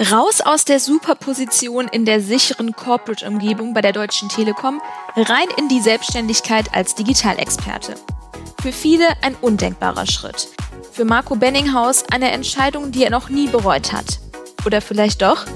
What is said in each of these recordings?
Raus aus der Superposition in der sicheren Corporate-Umgebung bei der Deutschen Telekom, rein in die Selbstständigkeit als Digitalexperte. Für viele ein undenkbarer Schritt. Für Marco Benninghaus eine Entscheidung, die er noch nie bereut hat. Oder vielleicht doch?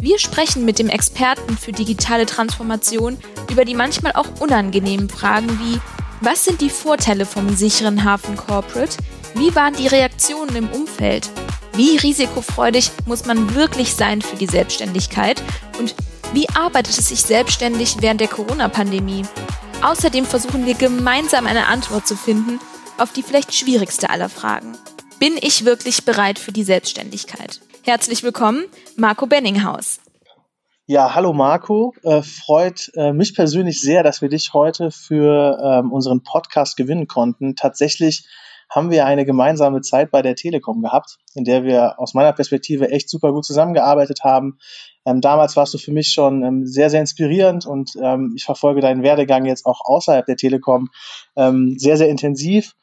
Wir sprechen mit dem Experten für digitale Transformation über die manchmal auch unangenehmen Fragen wie, was sind die Vorteile vom sicheren Hafen Corporate? Wie waren die Reaktionen im Umfeld? Wie risikofreudig muss man wirklich sein für die Selbstständigkeit? Und wie arbeitet es sich selbstständig während der Corona-Pandemie? Außerdem versuchen wir gemeinsam eine Antwort zu finden auf die vielleicht schwierigste aller Fragen. Bin ich wirklich bereit für die Selbstständigkeit? Herzlich willkommen, Marco Benninghaus. Ja, hallo Marco. Äh, freut äh, mich persönlich sehr, dass wir dich heute für ähm, unseren Podcast gewinnen konnten. Tatsächlich haben wir eine gemeinsame Zeit bei der Telekom gehabt, in der wir aus meiner Perspektive echt super gut zusammengearbeitet haben. Ähm, damals warst du für mich schon ähm, sehr, sehr inspirierend und ähm, ich verfolge deinen Werdegang jetzt auch außerhalb der Telekom ähm, sehr, sehr intensiv.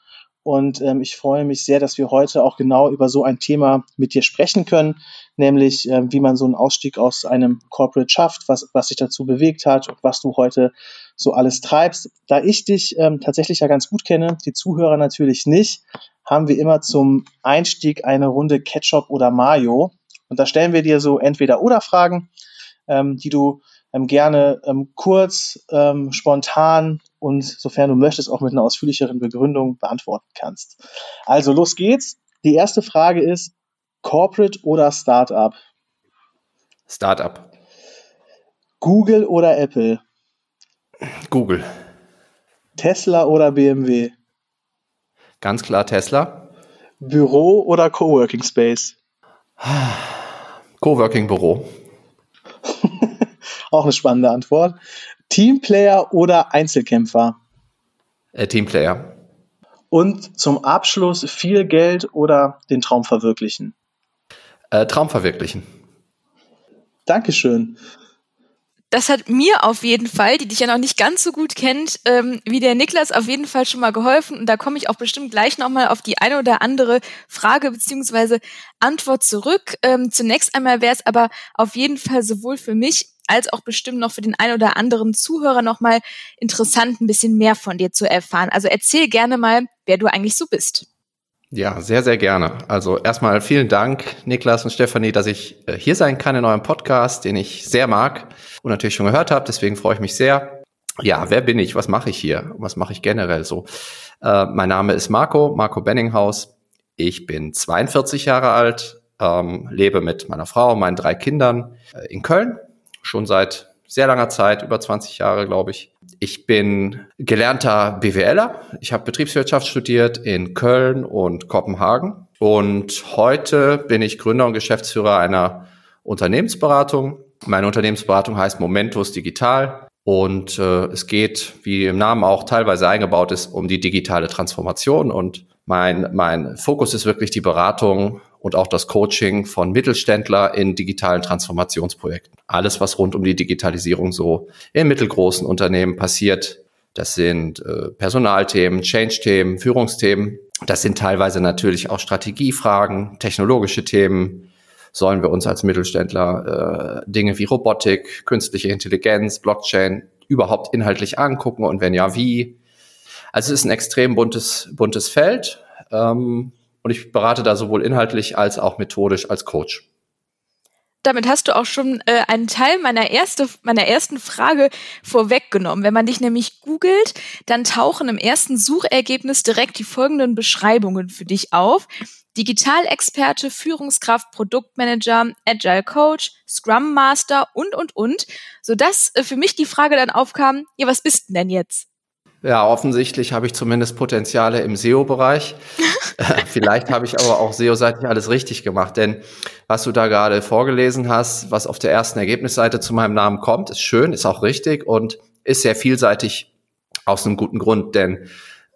Und ähm, ich freue mich sehr, dass wir heute auch genau über so ein Thema mit dir sprechen können, nämlich äh, wie man so einen Ausstieg aus einem Corporate schafft, was, was sich dazu bewegt hat und was du heute so alles treibst. Da ich dich ähm, tatsächlich ja ganz gut kenne, die Zuhörer natürlich nicht, haben wir immer zum Einstieg eine Runde Ketchup oder Mayo. Und da stellen wir dir so entweder oder Fragen, ähm, die du ähm, gerne ähm, kurz, ähm, spontan und sofern du möchtest auch mit einer ausführlicheren Begründung beantworten kannst. Also los geht's. Die erste Frage ist Corporate oder Startup? Startup. Google oder Apple? Google. Tesla oder BMW? Ganz klar Tesla. Büro oder Coworking Space? Coworking Büro. Auch eine spannende Antwort. Teamplayer oder Einzelkämpfer? Äh, Teamplayer. Und zum Abschluss viel Geld oder den Traum verwirklichen? Äh, Traum verwirklichen. Dankeschön das hat mir auf jeden Fall, die dich ja noch nicht ganz so gut kennt, ähm, wie der Niklas auf jeden Fall schon mal geholfen. Und da komme ich auch bestimmt gleich nochmal auf die eine oder andere Frage beziehungsweise Antwort zurück. Ähm, zunächst einmal wäre es aber auf jeden Fall sowohl für mich als auch bestimmt noch für den einen oder anderen Zuhörer nochmal interessant, ein bisschen mehr von dir zu erfahren. Also erzähl gerne mal, wer du eigentlich so bist. Ja, sehr, sehr gerne. Also erstmal vielen Dank, Niklas und Stefanie, dass ich äh, hier sein kann in eurem Podcast, den ich sehr mag und natürlich schon gehört habe. Deswegen freue ich mich sehr. Ja, wer bin ich? Was mache ich hier? Was mache ich generell so? Äh, mein Name ist Marco, Marco Benninghaus. Ich bin 42 Jahre alt, ähm, lebe mit meiner Frau und meinen drei Kindern äh, in Köln, schon seit sehr langer Zeit, über 20 Jahre, glaube ich. Ich bin gelernter BWLer. Ich habe Betriebswirtschaft studiert in Köln und Kopenhagen. Und heute bin ich Gründer und Geschäftsführer einer Unternehmensberatung. Meine Unternehmensberatung heißt Momentus Digital. Und äh, es geht, wie im Namen auch teilweise eingebaut ist, um die digitale Transformation. Und mein, mein Fokus ist wirklich die Beratung und auch das Coaching von Mittelständler in digitalen Transformationsprojekten. Alles, was rund um die Digitalisierung so in mittelgroßen Unternehmen passiert, das sind äh, Personalthemen, Change-Themen, Führungsthemen. Das sind teilweise natürlich auch Strategiefragen, technologische Themen. Sollen wir uns als Mittelständler äh, Dinge wie Robotik, künstliche Intelligenz, Blockchain überhaupt inhaltlich angucken und wenn ja, wie? Also es ist ein extrem buntes, buntes Feld. Ähm, und ich berate da sowohl inhaltlich als auch methodisch als Coach. Damit hast du auch schon äh, einen Teil meiner, erste, meiner ersten Frage vorweggenommen. Wenn man dich nämlich googelt, dann tauchen im ersten Suchergebnis direkt die folgenden Beschreibungen für dich auf. Digitalexperte, Führungskraft, Produktmanager, Agile Coach, Scrum Master und, und, und, sodass äh, für mich die Frage dann aufkam, ja, was bist denn denn jetzt? Ja, offensichtlich habe ich zumindest Potenziale im SEO-Bereich. Vielleicht habe ich aber auch SEO-seitig alles richtig gemacht, denn was du da gerade vorgelesen hast, was auf der ersten Ergebnisseite zu meinem Namen kommt, ist schön, ist auch richtig und ist sehr vielseitig aus einem guten Grund, denn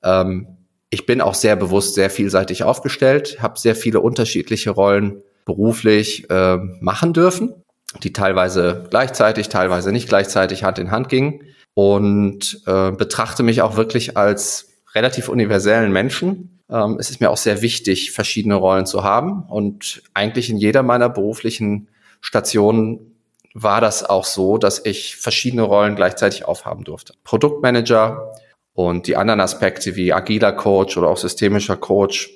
ähm, ich bin auch sehr bewusst sehr vielseitig aufgestellt, habe sehr viele unterschiedliche Rollen beruflich äh, machen dürfen, die teilweise gleichzeitig, teilweise nicht gleichzeitig Hand in Hand gingen und äh, betrachte mich auch wirklich als relativ universellen Menschen. Ähm, es ist mir auch sehr wichtig, verschiedene Rollen zu haben und eigentlich in jeder meiner beruflichen Stationen war das auch so, dass ich verschiedene Rollen gleichzeitig aufhaben durfte. Produktmanager und die anderen Aspekte wie agiler Coach oder auch systemischer Coach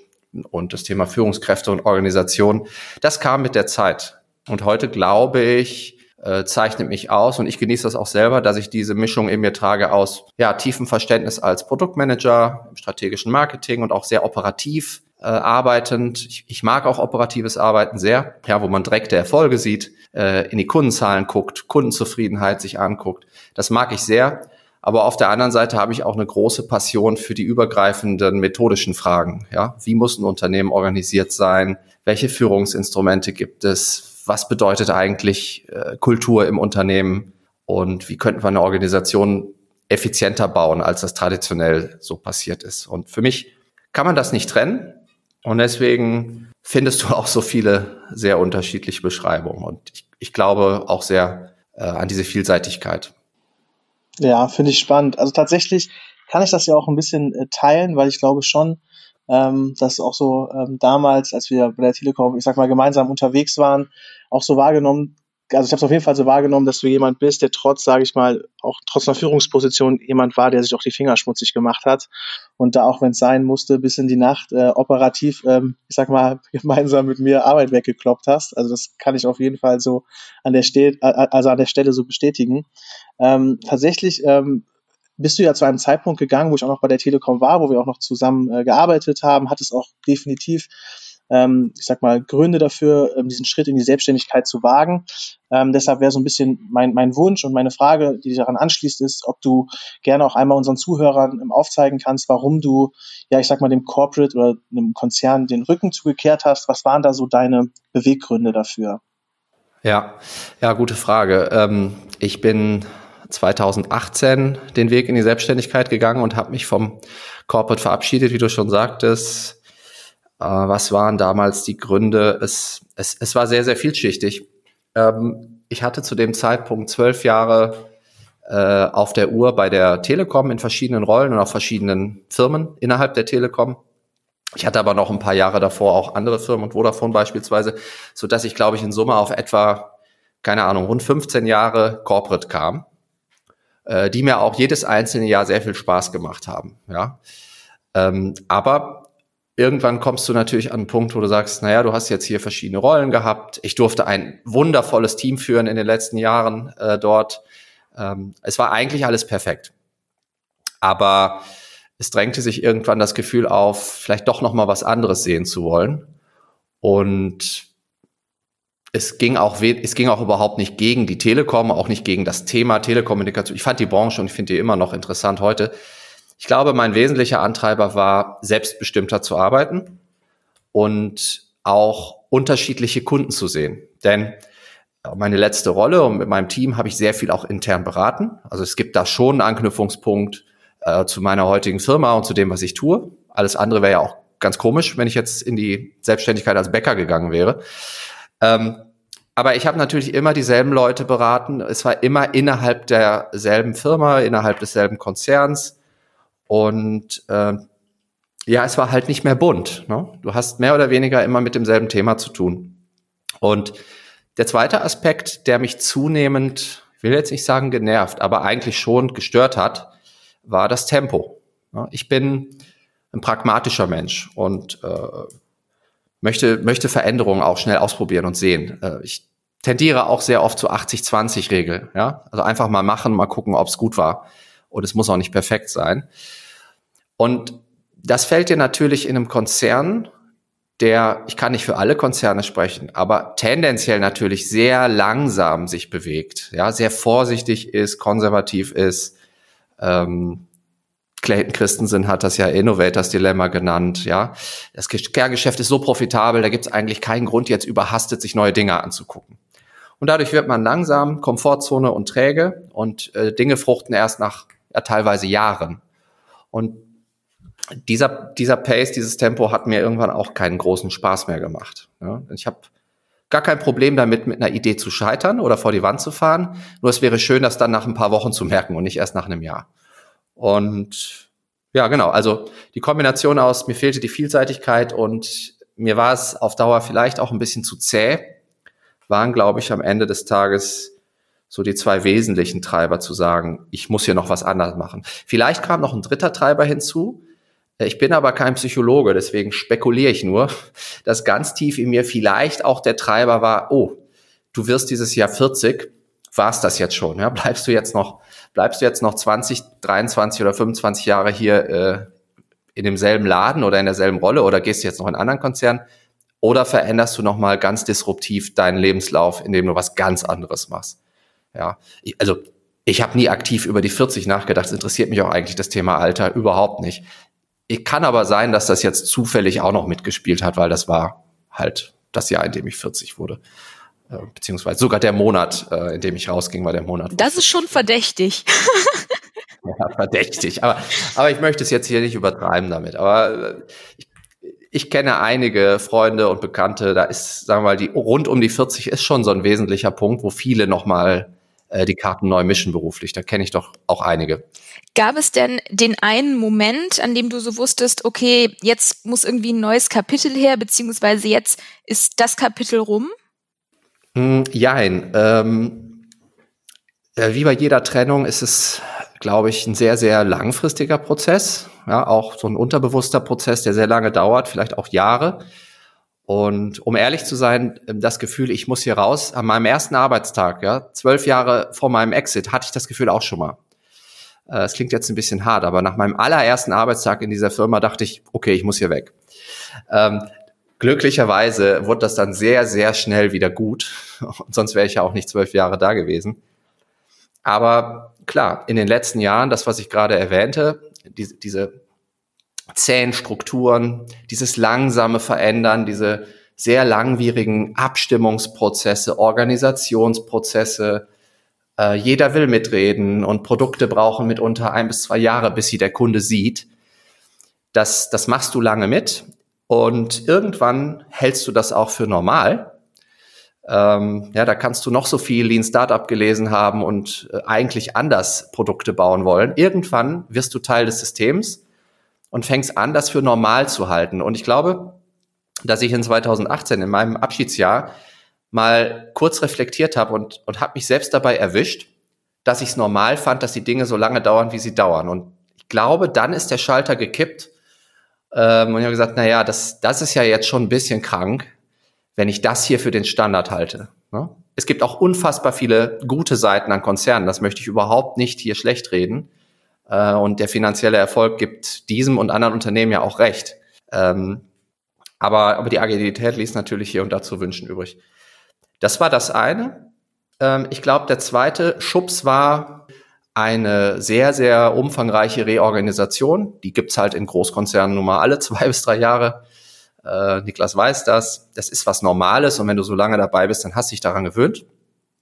und das Thema Führungskräfte und Organisation, das kam mit der Zeit. Und heute glaube ich, äh, zeichnet mich aus und ich genieße das auch selber, dass ich diese Mischung in mir trage aus ja, tiefem Verständnis als Produktmanager im strategischen Marketing und auch sehr operativ äh, arbeitend. Ich, ich mag auch operatives Arbeiten sehr, ja, wo man direkte Erfolge sieht, äh, in die Kundenzahlen guckt, Kundenzufriedenheit sich anguckt. Das mag ich sehr. Aber auf der anderen Seite habe ich auch eine große Passion für die übergreifenden methodischen Fragen. Ja, wie muss ein Unternehmen organisiert sein? Welche Führungsinstrumente gibt es? Was bedeutet eigentlich äh, Kultur im Unternehmen und wie könnten wir eine Organisation effizienter bauen, als das traditionell so passiert ist. Und für mich kann man das nicht trennen. Und deswegen findest du auch so viele sehr unterschiedliche Beschreibungen. Und ich, ich glaube auch sehr äh, an diese Vielseitigkeit. Ja, finde ich spannend. Also tatsächlich kann ich das ja auch ein bisschen äh, teilen, weil ich glaube schon, ähm, dass auch so ähm, damals, als wir bei der Telekom, ich sag mal, gemeinsam unterwegs waren, auch so wahrgenommen, also ich habe es auf jeden Fall so wahrgenommen, dass du jemand bist, der trotz, sage ich mal, auch trotz einer Führungsposition jemand war, der sich auch die Finger schmutzig gemacht hat und da auch, wenn es sein musste, bis in die Nacht äh, operativ, ähm, ich sag mal, gemeinsam mit mir Arbeit weggekloppt hast. Also das kann ich auf jeden Fall so an der Stelle, also an der Stelle so bestätigen. Ähm, tatsächlich ähm, bist du ja zu einem Zeitpunkt gegangen, wo ich auch noch bei der Telekom war, wo wir auch noch zusammen äh, gearbeitet haben, hat es auch definitiv, ähm, ich sag mal, Gründe dafür, ähm, diesen Schritt in die Selbstständigkeit zu wagen. Ähm, deshalb wäre so ein bisschen mein, mein Wunsch und meine Frage, die daran anschließt, ist, ob du gerne auch einmal unseren Zuhörern ähm, aufzeigen kannst, warum du, ja, ich sag mal, dem Corporate oder einem Konzern den Rücken zugekehrt hast. Was waren da so deine Beweggründe dafür? Ja, ja, gute Frage. Ähm, ich bin 2018 den Weg in die Selbstständigkeit gegangen und habe mich vom Corporate verabschiedet, wie du schon sagtest. Äh, was waren damals die Gründe? Es, es, es war sehr, sehr vielschichtig. Ähm, ich hatte zu dem Zeitpunkt zwölf Jahre äh, auf der Uhr bei der Telekom in verschiedenen Rollen und auf verschiedenen Firmen innerhalb der Telekom. Ich hatte aber noch ein paar Jahre davor auch andere Firmen und Vodafone beispielsweise, so dass ich glaube ich in Summe auf etwa keine Ahnung rund 15 Jahre Corporate kam äh, die mir auch jedes einzelne Jahr sehr viel Spaß gemacht haben. Ja, ähm, aber irgendwann kommst du natürlich an einen Punkt, wo du sagst, naja, du hast jetzt hier verschiedene Rollen gehabt. Ich durfte ein wundervolles Team führen in den letzten Jahren äh, dort. Ähm, es war eigentlich alles perfekt. Aber es drängte sich irgendwann das Gefühl auf, vielleicht doch noch mal was anderes sehen zu wollen. Und es ging auch es ging auch überhaupt nicht gegen die Telekom, auch nicht gegen das Thema Telekommunikation. Ich fand die Branche und ich finde die immer noch interessant heute. Ich glaube, mein wesentlicher Antreiber war, selbstbestimmter zu arbeiten und auch unterschiedliche Kunden zu sehen. Denn meine letzte Rolle und mit meinem Team habe ich sehr viel auch intern beraten. Also es gibt da schon einen Anknüpfungspunkt äh, zu meiner heutigen Firma und zu dem, was ich tue. Alles andere wäre ja auch ganz komisch, wenn ich jetzt in die Selbstständigkeit als Bäcker gegangen wäre. Ähm, aber ich habe natürlich immer dieselben Leute beraten. Es war immer innerhalb derselben Firma, innerhalb desselben Konzerns. Und äh, ja, es war halt nicht mehr bunt. Ne? Du hast mehr oder weniger immer mit demselben Thema zu tun. Und der zweite Aspekt, der mich zunehmend, will jetzt nicht sagen genervt, aber eigentlich schon gestört hat, war das Tempo. Ich bin ein pragmatischer Mensch und äh, möchte, möchte Veränderungen auch schnell ausprobieren und sehen. Äh, ich tendiere auch sehr oft zu 80-20-Regel. Ja? Also einfach mal machen, mal gucken, ob es gut war. Und es muss auch nicht perfekt sein. Und das fällt dir natürlich in einem Konzern, der, ich kann nicht für alle Konzerne sprechen, aber tendenziell natürlich sehr langsam sich bewegt, ja, sehr vorsichtig ist, konservativ ist, ähm, Clayton Christensen hat das ja Innovators Dilemma genannt, ja. Das Kerngeschäft ist so profitabel, da gibt es eigentlich keinen Grund, jetzt überhastet sich neue Dinge anzugucken. Und dadurch wird man langsam, Komfortzone und träge und äh, Dinge fruchten erst nach ja, teilweise Jahren. Und dieser, dieser Pace, dieses Tempo hat mir irgendwann auch keinen großen Spaß mehr gemacht. Ja. Ich habe gar kein Problem damit, mit einer Idee zu scheitern oder vor die Wand zu fahren. Nur es wäre schön, das dann nach ein paar Wochen zu merken und nicht erst nach einem Jahr. Und ja, genau, also die Kombination aus, mir fehlte die Vielseitigkeit und mir war es auf Dauer vielleicht auch ein bisschen zu zäh, waren, glaube ich, am Ende des Tages so die zwei wesentlichen Treiber zu sagen, ich muss hier noch was anderes machen. Vielleicht kam noch ein dritter Treiber hinzu. Ich bin aber kein Psychologe, deswegen spekuliere ich nur, dass ganz tief in mir vielleicht auch der Treiber war, oh, du wirst dieses Jahr 40, war es das jetzt schon, ja? Bleibst du jetzt noch, bleibst du jetzt noch 20, 23 oder 25 Jahre hier äh, in demselben Laden oder in derselben Rolle oder gehst du jetzt noch in einen anderen Konzern? Oder veränderst du nochmal ganz disruptiv deinen Lebenslauf, indem du was ganz anderes machst? Ja, also ich habe nie aktiv über die 40 nachgedacht. Es interessiert mich auch eigentlich das Thema Alter überhaupt nicht. Ich kann aber sein, dass das jetzt zufällig auch noch mitgespielt hat, weil das war halt das Jahr, in dem ich 40 wurde. Äh, beziehungsweise sogar der Monat, äh, in dem ich rausging, war der Monat. Das ist schon verdächtig. ja, verdächtig. Aber, aber ich möchte es jetzt hier nicht übertreiben damit. Aber äh, ich ich kenne einige Freunde und Bekannte, da ist, sagen wir mal, die rund um die 40 ist schon so ein wesentlicher Punkt, wo viele nochmal äh, die Karten neu mischen beruflich. Da kenne ich doch auch einige. Gab es denn den einen Moment, an dem du so wusstest, okay, jetzt muss irgendwie ein neues Kapitel her, beziehungsweise jetzt ist das Kapitel rum? Mm, jein. Ähm, äh, wie bei jeder Trennung ist es, glaube ich, ein sehr, sehr langfristiger Prozess. Ja, auch so ein unterbewusster Prozess, der sehr lange dauert, vielleicht auch Jahre. Und um ehrlich zu sein, das Gefühl, ich muss hier raus, an meinem ersten Arbeitstag, ja, zwölf Jahre vor meinem Exit, hatte ich das Gefühl auch schon mal. Äh, es klingt jetzt ein bisschen hart, aber nach meinem allerersten Arbeitstag in dieser Firma dachte ich, okay, ich muss hier weg. Ähm, glücklicherweise wurde das dann sehr, sehr schnell wieder gut. Und sonst wäre ich ja auch nicht zwölf Jahre da gewesen. Aber klar, in den letzten Jahren, das, was ich gerade erwähnte, diese, diese zähen Strukturen, dieses langsame Verändern, diese sehr langwierigen Abstimmungsprozesse, Organisationsprozesse. Äh, jeder will mitreden und Produkte brauchen mitunter ein bis zwei Jahre, bis sie der Kunde sieht. Das, das machst du lange mit und irgendwann hältst du das auch für normal. Ähm, ja, da kannst du noch so viel Lean Startup gelesen haben und äh, eigentlich anders Produkte bauen wollen. Irgendwann wirst du Teil des Systems und fängst an, das für normal zu halten. Und ich glaube, dass ich in 2018 in meinem Abschiedsjahr mal kurz reflektiert habe und, und habe mich selbst dabei erwischt, dass ich es normal fand, dass die Dinge so lange dauern, wie sie dauern. Und ich glaube, dann ist der Schalter gekippt ähm, und ich habe gesagt, na ja, das, das ist ja jetzt schon ein bisschen krank, wenn ich das hier für den Standard halte. Ne? Es gibt auch unfassbar viele gute Seiten an Konzernen. Das möchte ich überhaupt nicht hier schlecht reden. Äh, und der finanzielle Erfolg gibt diesem und anderen Unternehmen ja auch recht. Ähm, aber, aber die Agilität ließ natürlich hier und da zu wünschen übrig. Das war das eine. Ähm, ich glaube, der zweite Schubs war eine sehr, sehr umfangreiche Reorganisation. Die gibt's halt in Großkonzernen nun mal alle zwei bis drei Jahre. Äh, Niklas weiß das. Das ist was Normales und wenn du so lange dabei bist, dann hast du dich daran gewöhnt.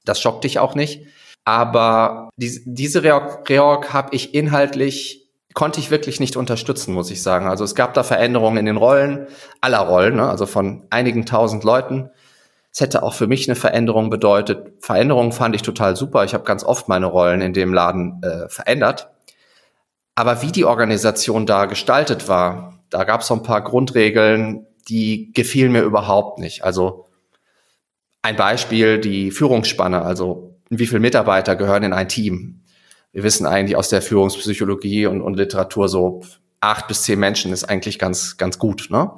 Das schockt dich auch nicht. Aber die, diese Reorg, Reorg habe ich inhaltlich, konnte ich wirklich nicht unterstützen, muss ich sagen. Also es gab da Veränderungen in den Rollen, aller Rollen, ne? also von einigen tausend Leuten. Es hätte auch für mich eine Veränderung bedeutet. Veränderungen fand ich total super. Ich habe ganz oft meine Rollen in dem Laden äh, verändert. Aber wie die Organisation da gestaltet war, da gab es so ein paar Grundregeln, die gefielen mir überhaupt nicht. Also ein Beispiel, die Führungsspanne. Also wie viele Mitarbeiter gehören in ein Team? Wir wissen eigentlich aus der Führungspsychologie und, und Literatur so acht bis zehn Menschen ist eigentlich ganz, ganz gut. Ne?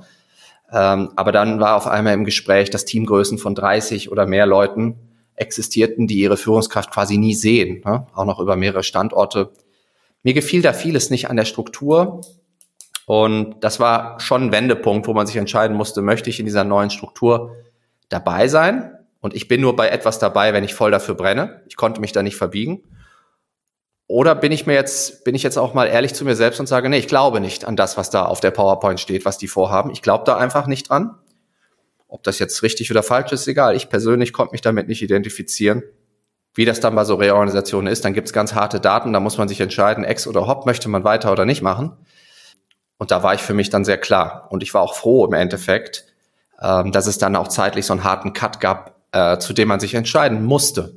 Ähm, aber dann war auf einmal im Gespräch, dass Teamgrößen von 30 oder mehr Leuten existierten, die ihre Führungskraft quasi nie sehen, ne? auch noch über mehrere Standorte. Mir gefiel da vieles nicht an der Struktur. Und das war schon ein Wendepunkt, wo man sich entscheiden musste, möchte ich in dieser neuen Struktur dabei sein und ich bin nur bei etwas dabei, wenn ich voll dafür brenne. Ich konnte mich da nicht verbiegen. Oder bin ich mir jetzt, bin ich jetzt auch mal ehrlich zu mir selbst und sage, nee, ich glaube nicht an das, was da auf der PowerPoint steht, was die vorhaben. Ich glaube da einfach nicht dran. Ob das jetzt richtig oder falsch ist, egal. Ich persönlich konnte mich damit nicht identifizieren. Wie das dann bei so Reorganisationen ist, dann gibt's ganz harte Daten, da muss man sich entscheiden, Ex oder Hop, möchte man weiter oder nicht machen. Und da war ich für mich dann sehr klar. Und ich war auch froh im Endeffekt, ähm, dass es dann auch zeitlich so einen harten Cut gab, äh, zu dem man sich entscheiden musste.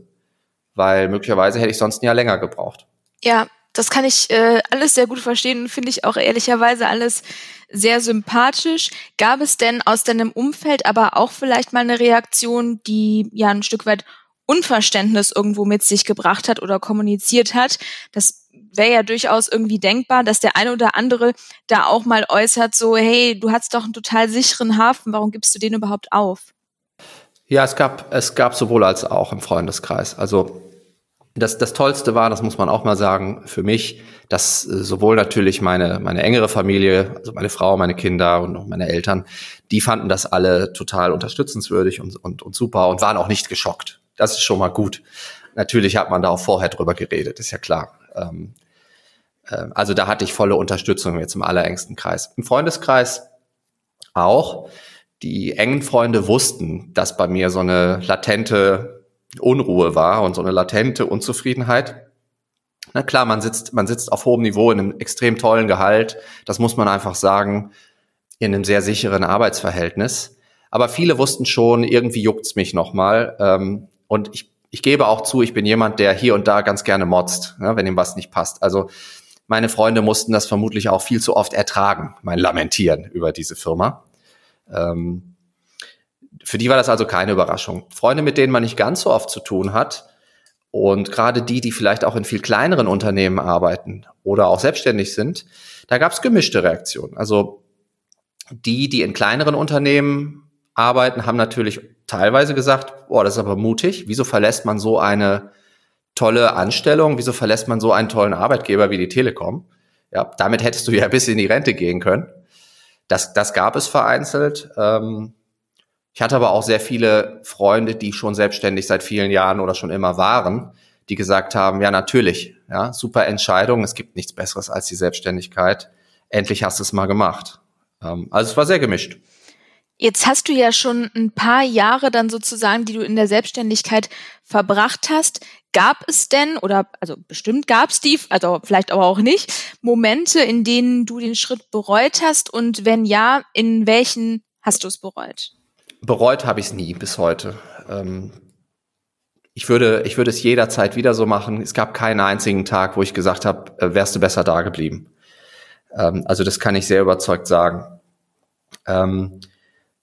Weil möglicherweise hätte ich sonst ein Jahr länger gebraucht. Ja, das kann ich äh, alles sehr gut verstehen und finde ich auch ehrlicherweise alles sehr sympathisch. Gab es denn aus deinem Umfeld aber auch vielleicht mal eine Reaktion, die ja ein Stück weit Unverständnis irgendwo mit sich gebracht hat oder kommuniziert hat? Das wäre ja durchaus irgendwie denkbar, dass der eine oder andere da auch mal äußert, so, hey, du hast doch einen total sicheren Hafen, warum gibst du den überhaupt auf? Ja, es gab, es gab sowohl als auch im Freundeskreis. Also das, das Tollste war, das muss man auch mal sagen, für mich, dass äh, sowohl natürlich meine, meine engere Familie, also meine Frau, meine Kinder und auch meine Eltern, die fanden das alle total unterstützenswürdig und, und, und super und waren auch nicht geschockt. Das ist schon mal gut. Natürlich hat man da auch vorher drüber geredet, ist ja klar. Ähm, äh, also da hatte ich volle Unterstützung jetzt im allerengsten Kreis. Im Freundeskreis auch. Die engen Freunde wussten, dass bei mir so eine latente Unruhe war und so eine latente Unzufriedenheit. Na klar, man sitzt, man sitzt auf hohem Niveau in einem extrem tollen Gehalt. Das muss man einfach sagen, in einem sehr sicheren Arbeitsverhältnis. Aber viele wussten schon, irgendwie juckt's mich nochmal. Ähm, und ich, ich gebe auch zu, ich bin jemand, der hier und da ganz gerne motzt, ne, wenn ihm was nicht passt. Also meine Freunde mussten das vermutlich auch viel zu oft ertragen, mein Lamentieren über diese Firma. Ähm, für die war das also keine Überraschung. Freunde, mit denen man nicht ganz so oft zu tun hat und gerade die, die vielleicht auch in viel kleineren Unternehmen arbeiten oder auch selbstständig sind, da gab es gemischte Reaktionen. Also die, die in kleineren Unternehmen arbeiten, haben natürlich teilweise gesagt, boah, das ist aber mutig. Wieso verlässt man so eine tolle Anstellung? Wieso verlässt man so einen tollen Arbeitgeber wie die Telekom? Ja, damit hättest du ja bis in die Rente gehen können. Das, das gab es vereinzelt. Ähm, ich hatte aber auch sehr viele Freunde, die schon selbstständig seit vielen Jahren oder schon immer waren, die gesagt haben, ja, natürlich, ja, super Entscheidung, es gibt nichts Besseres als die Selbstständigkeit. Endlich hast du es mal gemacht. Ähm, also es war sehr gemischt. Jetzt hast du ja schon ein paar Jahre dann sozusagen, die du in der Selbstständigkeit verbracht hast. Gab es denn, oder also bestimmt gab es die, also vielleicht aber auch nicht, Momente, in denen du den Schritt bereut hast? Und wenn ja, in welchen hast du es bereut? Bereut habe ich es nie bis heute. Ähm, ich würde, ich würde es jederzeit wieder so machen. Es gab keinen einzigen Tag, wo ich gesagt habe, äh, wärst du besser da geblieben. Ähm, also das kann ich sehr überzeugt sagen. Ähm,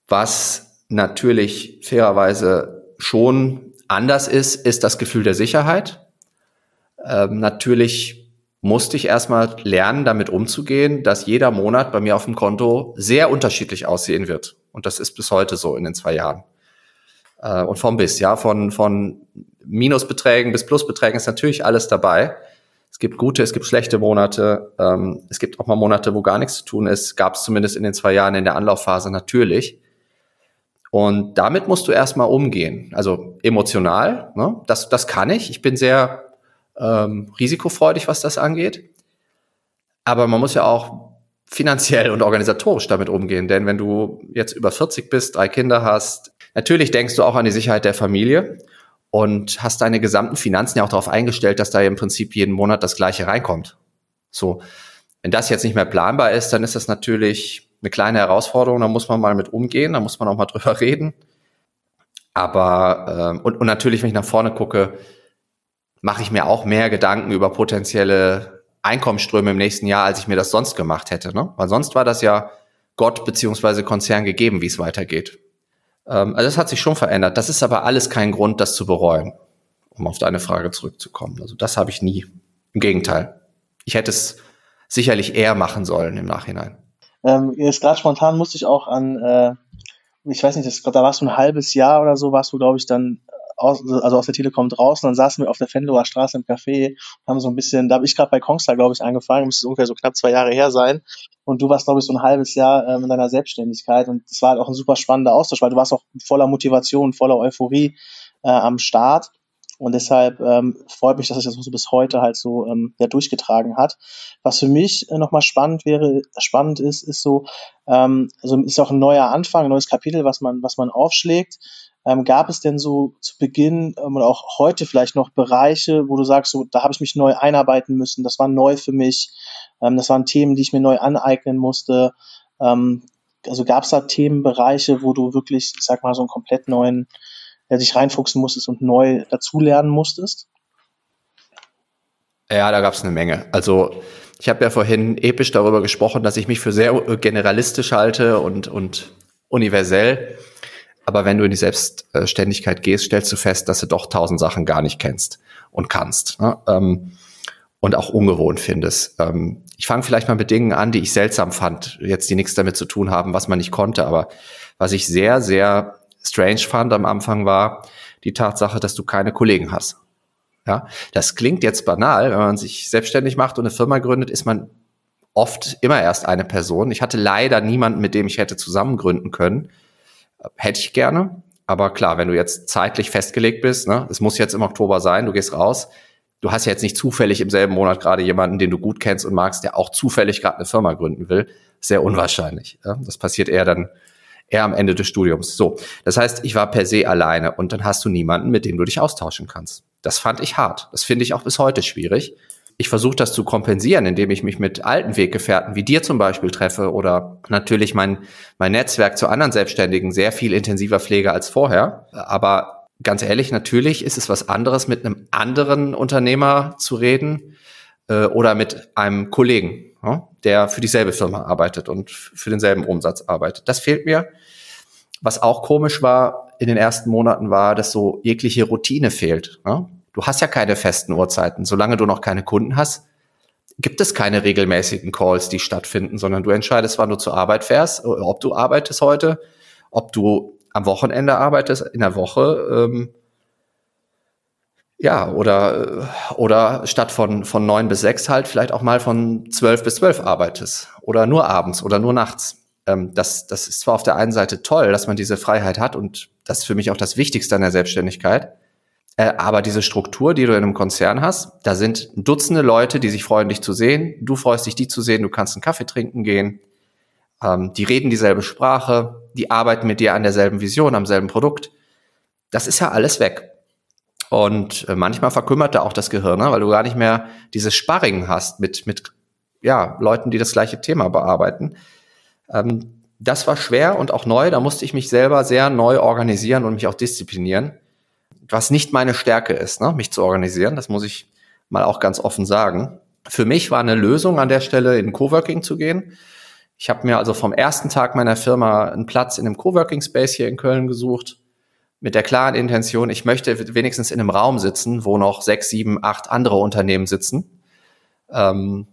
was natürlich fairerweise schon anders ist, ist das Gefühl der Sicherheit. Ähm, natürlich musste ich erstmal lernen, damit umzugehen, dass jeder Monat bei mir auf dem Konto sehr unterschiedlich aussehen wird. Und das ist bis heute so in den zwei Jahren. Äh, und vom bis, ja, von, von Minusbeträgen bis Plusbeträgen ist natürlich alles dabei. Es gibt gute, es gibt schlechte Monate. Ähm, es gibt auch mal Monate, wo gar nichts zu tun ist. Gab es zumindest in den zwei Jahren in der Anlaufphase natürlich. Und damit musst du erstmal umgehen. Also emotional, ne? das, das kann ich. Ich bin sehr ähm, risikofreudig, was das angeht. Aber man muss ja auch finanziell und organisatorisch damit umgehen. Denn wenn du jetzt über 40 bist, drei Kinder hast, natürlich denkst du auch an die Sicherheit der Familie und hast deine gesamten Finanzen ja auch darauf eingestellt, dass da im Prinzip jeden Monat das Gleiche reinkommt. So. Wenn das jetzt nicht mehr planbar ist, dann ist das natürlich eine kleine Herausforderung, da muss man mal mit umgehen, da muss man auch mal drüber reden. Aber, ähm, und, und natürlich, wenn ich nach vorne gucke, mache ich mir auch mehr Gedanken über potenzielle Einkommensströme im nächsten Jahr, als ich mir das sonst gemacht hätte. Ne? Weil sonst war das ja Gott beziehungsweise Konzern gegeben, wie es weitergeht. Ähm, also das hat sich schon verändert. Das ist aber alles kein Grund, das zu bereuen, um auf deine Frage zurückzukommen. Also das habe ich nie. Im Gegenteil. Ich hätte es sicherlich eher machen sollen im Nachhinein. Ähm, jetzt gerade spontan musste ich auch an, äh, ich weiß nicht, das, da warst du ein halbes Jahr oder so, warst du, glaube ich, dann aus, also aus der Telekom draußen, dann saßen wir auf der Fenloer Straße im Café, haben so ein bisschen, da habe ich gerade bei Kongstar, glaube ich, angefangen, müsste ungefähr so knapp zwei Jahre her sein. Und du warst, glaube ich, so ein halbes Jahr ähm, in deiner Selbstständigkeit und es war halt auch ein super spannender Austausch, weil du warst auch voller Motivation, voller Euphorie äh, am Start. Und deshalb ähm, freut mich, dass sich das so bis heute halt so ähm, ja, durchgetragen hat. Was für mich äh, nochmal spannend wäre, spannend ist, ist so, ähm, also ist auch ein neuer Anfang, ein neues Kapitel, was man, was man aufschlägt. Ähm, gab es denn so zu Beginn ähm, oder auch heute vielleicht noch Bereiche, wo du sagst, so, da habe ich mich neu einarbeiten müssen, das war neu für mich, ähm, das waren Themen, die ich mir neu aneignen musste. Ähm, also gab es da Themenbereiche, wo du wirklich, ich sag mal, so einen komplett neuen, ja, dich reinfuchsen musstest und neu dazulernen musstest? Ja, da gab es eine Menge. Also ich habe ja vorhin episch darüber gesprochen, dass ich mich für sehr generalistisch halte und, und universell. Aber wenn du in die Selbstständigkeit gehst, stellst du fest, dass du doch tausend Sachen gar nicht kennst und kannst. Ne? Ähm, und auch ungewohnt findest. Ähm, ich fange vielleicht mal mit Dingen an, die ich seltsam fand, jetzt die nichts damit zu tun haben, was man nicht konnte. Aber was ich sehr, sehr strange fand am Anfang war die Tatsache, dass du keine Kollegen hast. Ja, das klingt jetzt banal, wenn man sich selbstständig macht und eine Firma gründet, ist man oft immer erst eine Person. Ich hatte leider niemanden, mit dem ich hätte zusammen gründen können. Hätte ich gerne. Aber klar, wenn du jetzt zeitlich festgelegt bist, ne, es muss jetzt im Oktober sein, du gehst raus, du hast ja jetzt nicht zufällig im selben Monat gerade jemanden, den du gut kennst und magst, der auch zufällig gerade eine Firma gründen will. Sehr unwahrscheinlich. Ja? Das passiert eher dann eher am Ende des Studiums. So, das heißt, ich war per se alleine und dann hast du niemanden, mit dem du dich austauschen kannst. Das fand ich hart. Das finde ich auch bis heute schwierig. Ich versuche das zu kompensieren, indem ich mich mit alten Weggefährten wie dir zum Beispiel treffe oder natürlich mein, mein Netzwerk zu anderen Selbstständigen sehr viel intensiver pflege als vorher. Aber ganz ehrlich, natürlich ist es was anderes, mit einem anderen Unternehmer zu reden äh, oder mit einem Kollegen, ja, der für dieselbe Firma arbeitet und für denselben Umsatz arbeitet. Das fehlt mir. Was auch komisch war in den ersten Monaten war, dass so jegliche Routine fehlt. Ja. Du hast ja keine festen Uhrzeiten. Solange du noch keine Kunden hast, gibt es keine regelmäßigen Calls, die stattfinden, sondern du entscheidest, wann du zur Arbeit fährst, ob du arbeitest heute, ob du am Wochenende arbeitest, in der Woche, ähm, ja, oder, äh, oder statt von, von neun bis sechs halt vielleicht auch mal von zwölf bis zwölf arbeitest. Oder nur abends oder nur nachts. Ähm, das, das ist zwar auf der einen Seite toll, dass man diese Freiheit hat und das ist für mich auch das Wichtigste an der Selbstständigkeit. Äh, aber diese Struktur, die du in einem Konzern hast, da sind Dutzende Leute, die sich freuen, dich zu sehen. Du freust dich, die zu sehen. Du kannst einen Kaffee trinken gehen. Ähm, die reden dieselbe Sprache, die arbeiten mit dir an derselben Vision, am selben Produkt. Das ist ja alles weg. Und äh, manchmal verkümmert da auch das Gehirn, ne, weil du gar nicht mehr dieses Sparring hast mit, mit ja, Leuten, die das gleiche Thema bearbeiten. Ähm, das war schwer und auch neu. Da musste ich mich selber sehr neu organisieren und mich auch disziplinieren. Was nicht meine Stärke ist, ne, mich zu organisieren. Das muss ich mal auch ganz offen sagen. Für mich war eine Lösung an der Stelle in Coworking zu gehen. Ich habe mir also vom ersten Tag meiner Firma einen Platz in einem Coworking Space hier in Köln gesucht, mit der klaren Intention, ich möchte wenigstens in einem Raum sitzen, wo noch sechs, sieben, acht andere Unternehmen sitzen, ähm,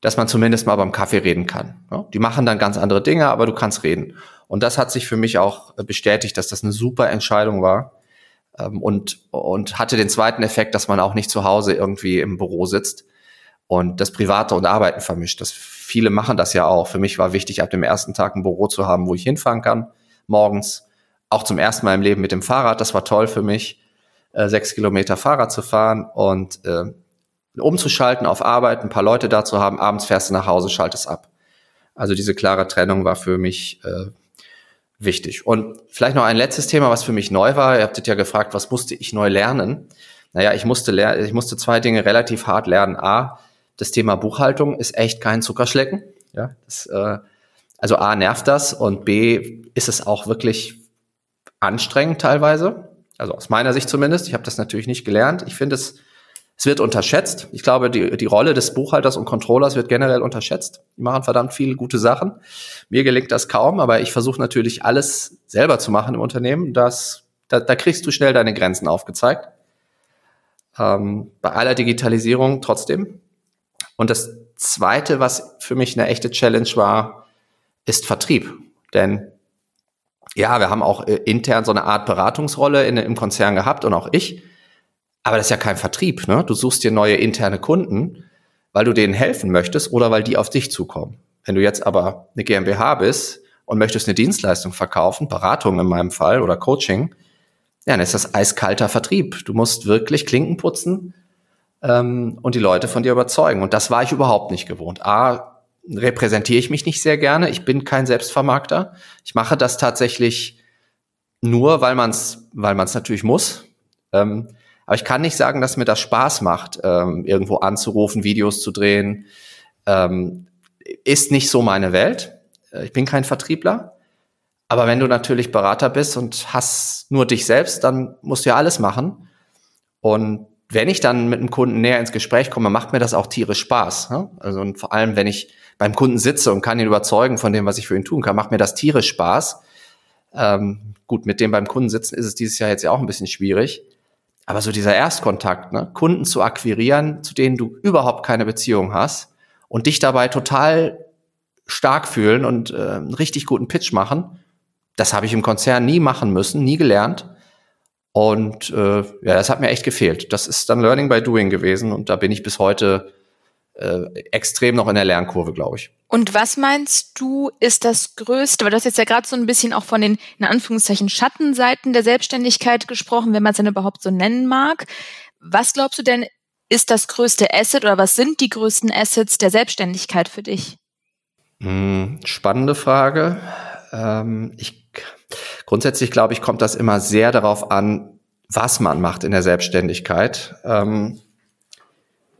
dass man zumindest mal beim Kaffee reden kann. Ja? Die machen dann ganz andere Dinge, aber du kannst reden. Und das hat sich für mich auch bestätigt, dass das eine super Entscheidung war. Ähm, und, und hatte den zweiten Effekt, dass man auch nicht zu Hause irgendwie im Büro sitzt und das Private und Arbeiten vermischt. Das viele machen das ja auch. Für mich war wichtig, ab dem ersten Tag ein Büro zu haben, wo ich hinfahren kann, morgens. Auch zum ersten Mal im Leben mit dem Fahrrad. Das war toll für mich, äh, sechs Kilometer Fahrrad zu fahren und äh, umzuschalten auf Arbeit, ein paar Leute da zu haben. Abends fährst du nach Hause, schaltest ab. Also diese klare Trennung war für mich äh, wichtig. Und vielleicht noch ein letztes Thema, was für mich neu war. Ihr habtet ja gefragt, was musste ich neu lernen? Naja, ich musste, ler ich musste zwei Dinge relativ hart lernen. A, das Thema Buchhaltung ist echt kein Zuckerschlecken. Ja, das, äh, also A nervt das und B ist es auch wirklich anstrengend teilweise. Also aus meiner Sicht zumindest. Ich habe das natürlich nicht gelernt. Ich finde es, es wird unterschätzt. Ich glaube, die, die Rolle des Buchhalters und Controllers wird generell unterschätzt. Die machen verdammt viele gute Sachen. Mir gelingt das kaum, aber ich versuche natürlich alles selber zu machen im Unternehmen. Das, da, da kriegst du schnell deine Grenzen aufgezeigt. Ähm, bei aller Digitalisierung trotzdem. Und das Zweite, was für mich eine echte Challenge war, ist Vertrieb. Denn ja, wir haben auch äh, intern so eine Art Beratungsrolle in, im Konzern gehabt und auch ich. Aber das ist ja kein Vertrieb. Ne? Du suchst dir neue interne Kunden, weil du denen helfen möchtest oder weil die auf dich zukommen. Wenn du jetzt aber eine GmbH bist und möchtest eine Dienstleistung verkaufen, Beratung in meinem Fall oder Coaching, ja, dann ist das eiskalter Vertrieb. Du musst wirklich Klinken putzen, ähm, und die Leute von dir überzeugen. Und das war ich überhaupt nicht gewohnt. A, repräsentiere ich mich nicht sehr gerne. Ich bin kein Selbstvermarkter. Ich mache das tatsächlich nur, weil man es weil man's natürlich muss. Ähm, aber ich kann nicht sagen, dass mir das Spaß macht, ähm, irgendwo anzurufen, Videos zu drehen. Ähm, ist nicht so meine Welt. Äh, ich bin kein Vertriebler. Aber wenn du natürlich Berater bist und hast nur dich selbst, dann musst du ja alles machen. Und wenn ich dann mit einem Kunden näher ins Gespräch komme, macht mir das auch tierisch Spaß. Ne? Also und vor allem, wenn ich beim Kunden sitze und kann ihn überzeugen von dem, was ich für ihn tun kann, macht mir das tierisch Spaß. Ähm, gut, mit dem beim Kunden sitzen ist es dieses Jahr jetzt ja auch ein bisschen schwierig. Aber so dieser Erstkontakt, ne? Kunden zu akquirieren, zu denen du überhaupt keine Beziehung hast und dich dabei total stark fühlen und äh, einen richtig guten Pitch machen, das habe ich im Konzern nie machen müssen, nie gelernt. Und äh, ja, das hat mir echt gefehlt. Das ist dann Learning by Doing gewesen und da bin ich bis heute äh, extrem noch in der Lernkurve, glaube ich. Und was meinst du, ist das Größte? Weil du hast jetzt ja gerade so ein bisschen auch von den, in Anführungszeichen, Schattenseiten der Selbstständigkeit gesprochen, wenn man es denn überhaupt so nennen mag. Was glaubst du denn, ist das größte Asset oder was sind die größten Assets der Selbstständigkeit für dich? Hm, spannende Frage. Ähm, ich, grundsätzlich glaube ich, kommt das immer sehr darauf an, was man macht in der Selbstständigkeit. Ähm,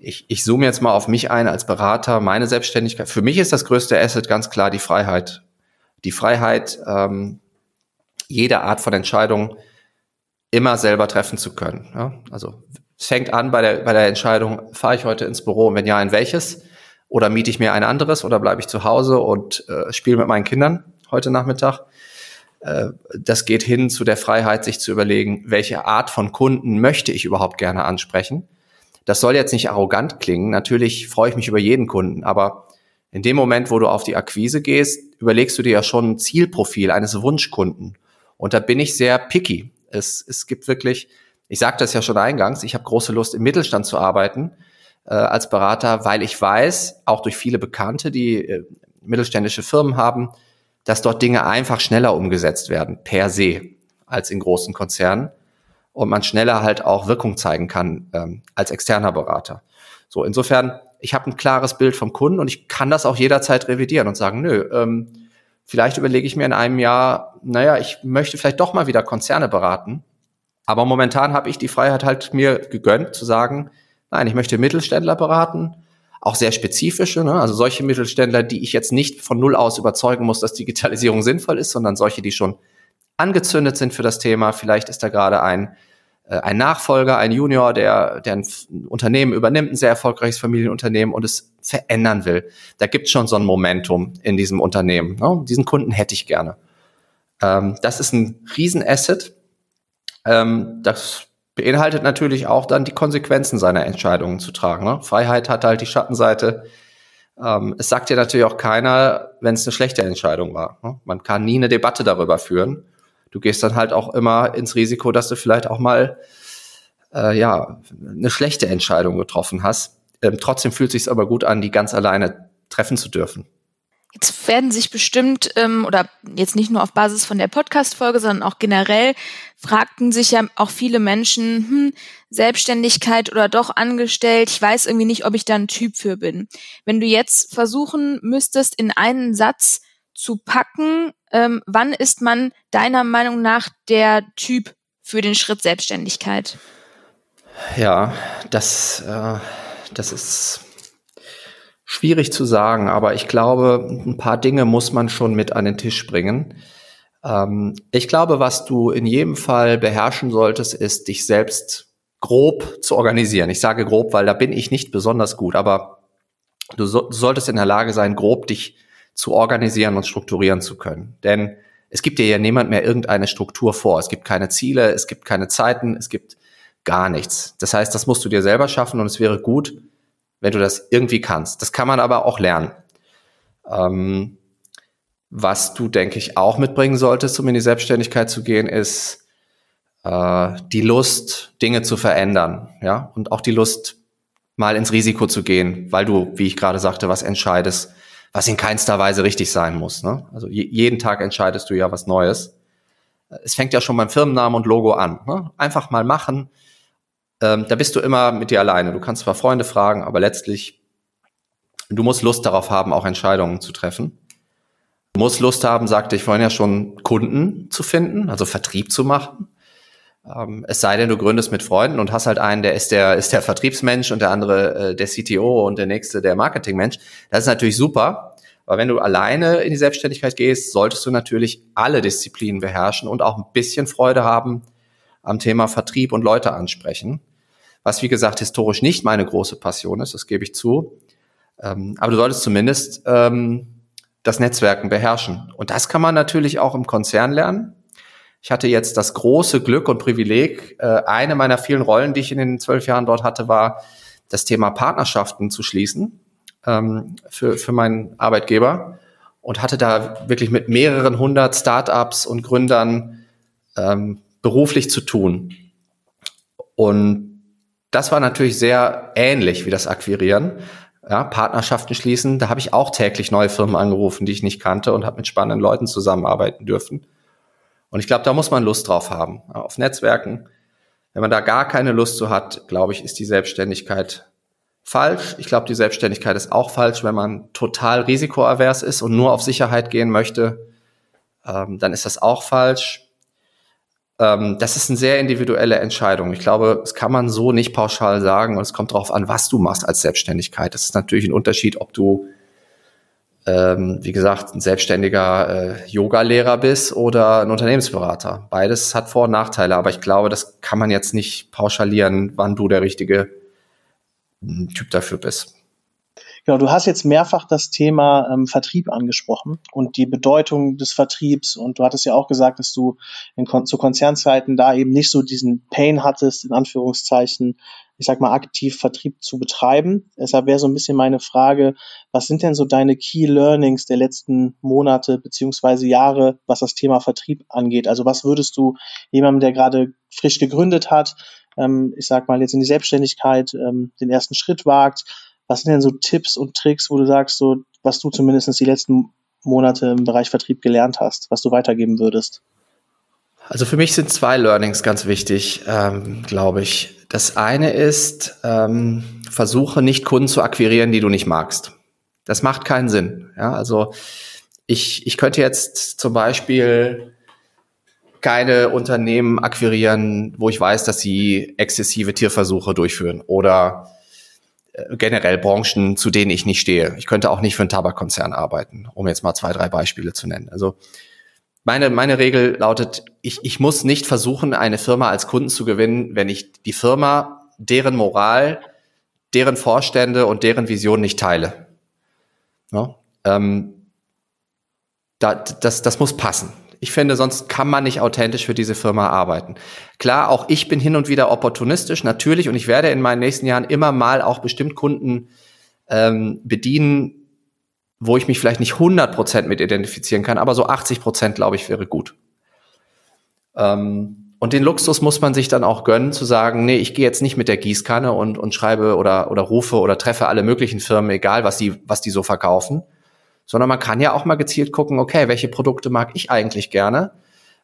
ich, ich zoome jetzt mal auf mich ein als Berater, meine Selbstständigkeit. Für mich ist das größte Asset ganz klar die Freiheit. Die Freiheit, ähm, jede Art von Entscheidung immer selber treffen zu können. Ja? Also es fängt an bei der, bei der Entscheidung, fahre ich heute ins Büro und wenn ja, in welches? Oder miete ich mir ein anderes oder bleibe ich zu Hause und äh, spiele mit meinen Kindern heute Nachmittag? Äh, das geht hin zu der Freiheit, sich zu überlegen, welche Art von Kunden möchte ich überhaupt gerne ansprechen das soll jetzt nicht arrogant klingen. Natürlich freue ich mich über jeden Kunden, aber in dem Moment, wo du auf die Akquise gehst, überlegst du dir ja schon ein Zielprofil eines Wunschkunden. Und da bin ich sehr picky. Es, es gibt wirklich, ich sagte das ja schon eingangs, ich habe große Lust, im Mittelstand zu arbeiten äh, als Berater, weil ich weiß, auch durch viele Bekannte, die äh, mittelständische Firmen haben, dass dort Dinge einfach schneller umgesetzt werden, per se, als in großen Konzernen und man schneller halt auch Wirkung zeigen kann ähm, als externer Berater. So, insofern, ich habe ein klares Bild vom Kunden und ich kann das auch jederzeit revidieren und sagen, nö, ähm, vielleicht überlege ich mir in einem Jahr, naja, ich möchte vielleicht doch mal wieder Konzerne beraten. Aber momentan habe ich die Freiheit halt mir gegönnt zu sagen, nein, ich möchte Mittelständler beraten, auch sehr spezifische, ne? also solche Mittelständler, die ich jetzt nicht von null aus überzeugen muss, dass Digitalisierung sinnvoll ist, sondern solche, die schon angezündet sind für das Thema. Vielleicht ist da gerade ein, äh, ein Nachfolger, ein Junior, der, der ein Unternehmen übernimmt, ein sehr erfolgreiches Familienunternehmen und es verändern will. Da gibt es schon so ein Momentum in diesem Unternehmen. Ne? Diesen Kunden hätte ich gerne. Ähm, das ist ein Riesenasset. Ähm, das beinhaltet natürlich auch dann die Konsequenzen seiner Entscheidungen zu tragen. Ne? Freiheit hat halt die Schattenseite. Ähm, es sagt ja natürlich auch keiner, wenn es eine schlechte Entscheidung war. Ne? Man kann nie eine Debatte darüber führen du gehst dann halt auch immer ins Risiko, dass du vielleicht auch mal äh, ja eine schlechte Entscheidung getroffen hast. Ähm, trotzdem fühlt sich aber gut an, die ganz alleine treffen zu dürfen. Jetzt werden sich bestimmt, ähm, oder jetzt nicht nur auf Basis von der Podcast-Folge, sondern auch generell, fragten sich ja auch viele Menschen, hm, Selbstständigkeit oder doch angestellt, ich weiß irgendwie nicht, ob ich da ein Typ für bin. Wenn du jetzt versuchen müsstest, in einen Satz zu packen, ähm, wann ist man deiner Meinung nach der Typ für den Schritt Selbstständigkeit? Ja, das, äh, das ist schwierig zu sagen, aber ich glaube, ein paar Dinge muss man schon mit an den Tisch bringen. Ähm, ich glaube, was du in jedem Fall beherrschen solltest, ist, dich selbst grob zu organisieren. Ich sage grob, weil da bin ich nicht besonders gut, aber du, so, du solltest in der Lage sein, grob dich zu organisieren und strukturieren zu können. Denn es gibt dir ja niemand mehr irgendeine Struktur vor. Es gibt keine Ziele, es gibt keine Zeiten, es gibt gar nichts. Das heißt, das musst du dir selber schaffen und es wäre gut, wenn du das irgendwie kannst. Das kann man aber auch lernen. Ähm, was du, denke ich, auch mitbringen solltest, um in die Selbstständigkeit zu gehen, ist äh, die Lust, Dinge zu verändern, ja, und auch die Lust, mal ins Risiko zu gehen, weil du, wie ich gerade sagte, was entscheidest was in keinster Weise richtig sein muss. Ne? Also jeden Tag entscheidest du ja was Neues. Es fängt ja schon beim Firmennamen und Logo an. Ne? Einfach mal machen. Ähm, da bist du immer mit dir alleine. Du kannst zwar Freunde fragen, aber letztlich, du musst Lust darauf haben, auch Entscheidungen zu treffen. Du musst Lust haben, sagte ich vorhin ja schon, Kunden zu finden, also Vertrieb zu machen. Ähm, es sei denn, du gründest mit Freunden und hast halt einen, der ist der, ist der Vertriebsmensch und der andere äh, der CTO und der nächste der Marketingmensch. Das ist natürlich super. Aber wenn du alleine in die Selbstständigkeit gehst, solltest du natürlich alle Disziplinen beherrschen und auch ein bisschen Freude haben am Thema Vertrieb und Leute ansprechen. was wie gesagt historisch nicht meine große Passion ist, das gebe ich zu. Ähm, aber du solltest zumindest ähm, das Netzwerken beherrschen. Und das kann man natürlich auch im Konzern lernen. Ich hatte jetzt das große Glück und Privileg, äh, eine meiner vielen Rollen, die ich in den zwölf Jahren dort hatte, war, das Thema Partnerschaften zu schließen ähm, für, für meinen Arbeitgeber und hatte da wirklich mit mehreren hundert Startups und Gründern ähm, beruflich zu tun. Und das war natürlich sehr ähnlich wie das Akquirieren. Ja, Partnerschaften schließen, da habe ich auch täglich neue Firmen angerufen, die ich nicht kannte und habe mit spannenden Leuten zusammenarbeiten dürfen. Und ich glaube, da muss man Lust drauf haben, auf Netzwerken. Wenn man da gar keine Lust zu hat, glaube ich, ist die Selbstständigkeit falsch. Ich glaube, die Selbstständigkeit ist auch falsch, wenn man total risikoavers ist und nur auf Sicherheit gehen möchte. Ähm, dann ist das auch falsch. Ähm, das ist eine sehr individuelle Entscheidung. Ich glaube, das kann man so nicht pauschal sagen und es kommt darauf an, was du machst als Selbstständigkeit. Das ist natürlich ein Unterschied, ob du ähm, wie gesagt, ein selbstständiger äh, Yoga-Lehrer bist oder ein Unternehmensberater. Beides hat Vor- und Nachteile, aber ich glaube, das kann man jetzt nicht pauschalieren, wann du der richtige Typ dafür bist. Genau, du hast jetzt mehrfach das Thema ähm, Vertrieb angesprochen und die Bedeutung des Vertriebs. Und du hattest ja auch gesagt, dass du in zu Konzernzeiten da eben nicht so diesen Pain hattest, in Anführungszeichen, ich sag mal, aktiv Vertrieb zu betreiben. Deshalb wäre so ein bisschen meine Frage, was sind denn so deine Key Learnings der letzten Monate beziehungsweise Jahre, was das Thema Vertrieb angeht? Also was würdest du jemandem, der gerade frisch gegründet hat, ähm, ich sag mal, jetzt in die Selbstständigkeit ähm, den ersten Schritt wagt. Was sind denn so Tipps und Tricks, wo du sagst, so, was du zumindest die letzten Monate im Bereich Vertrieb gelernt hast, was du weitergeben würdest? Also für mich sind zwei Learnings ganz wichtig, ähm, glaube ich. Das eine ist, ähm, versuche nicht Kunden zu akquirieren, die du nicht magst. Das macht keinen Sinn. Ja, also ich, ich könnte jetzt zum Beispiel keine Unternehmen akquirieren, wo ich weiß, dass sie exzessive Tierversuche durchführen oder generell Branchen, zu denen ich nicht stehe. Ich könnte auch nicht für einen Tabakkonzern arbeiten, um jetzt mal zwei, drei Beispiele zu nennen. Also meine, meine Regel lautet, ich, ich muss nicht versuchen, eine Firma als Kunden zu gewinnen, wenn ich die Firma, deren Moral, deren Vorstände und deren Vision nicht teile. Ja, ähm, da, das, das muss passen. Ich finde, sonst kann man nicht authentisch für diese Firma arbeiten. Klar, auch ich bin hin und wieder opportunistisch, natürlich, und ich werde in meinen nächsten Jahren immer mal auch bestimmt Kunden ähm, bedienen, wo ich mich vielleicht nicht 100% mit identifizieren kann, aber so 80% glaube ich wäre gut. Ähm, und den Luxus muss man sich dann auch gönnen, zu sagen, nee, ich gehe jetzt nicht mit der Gießkanne und, und schreibe oder, oder rufe oder treffe alle möglichen Firmen, egal was die, was die so verkaufen, sondern man kann ja auch mal gezielt gucken, okay, welche Produkte mag ich eigentlich gerne?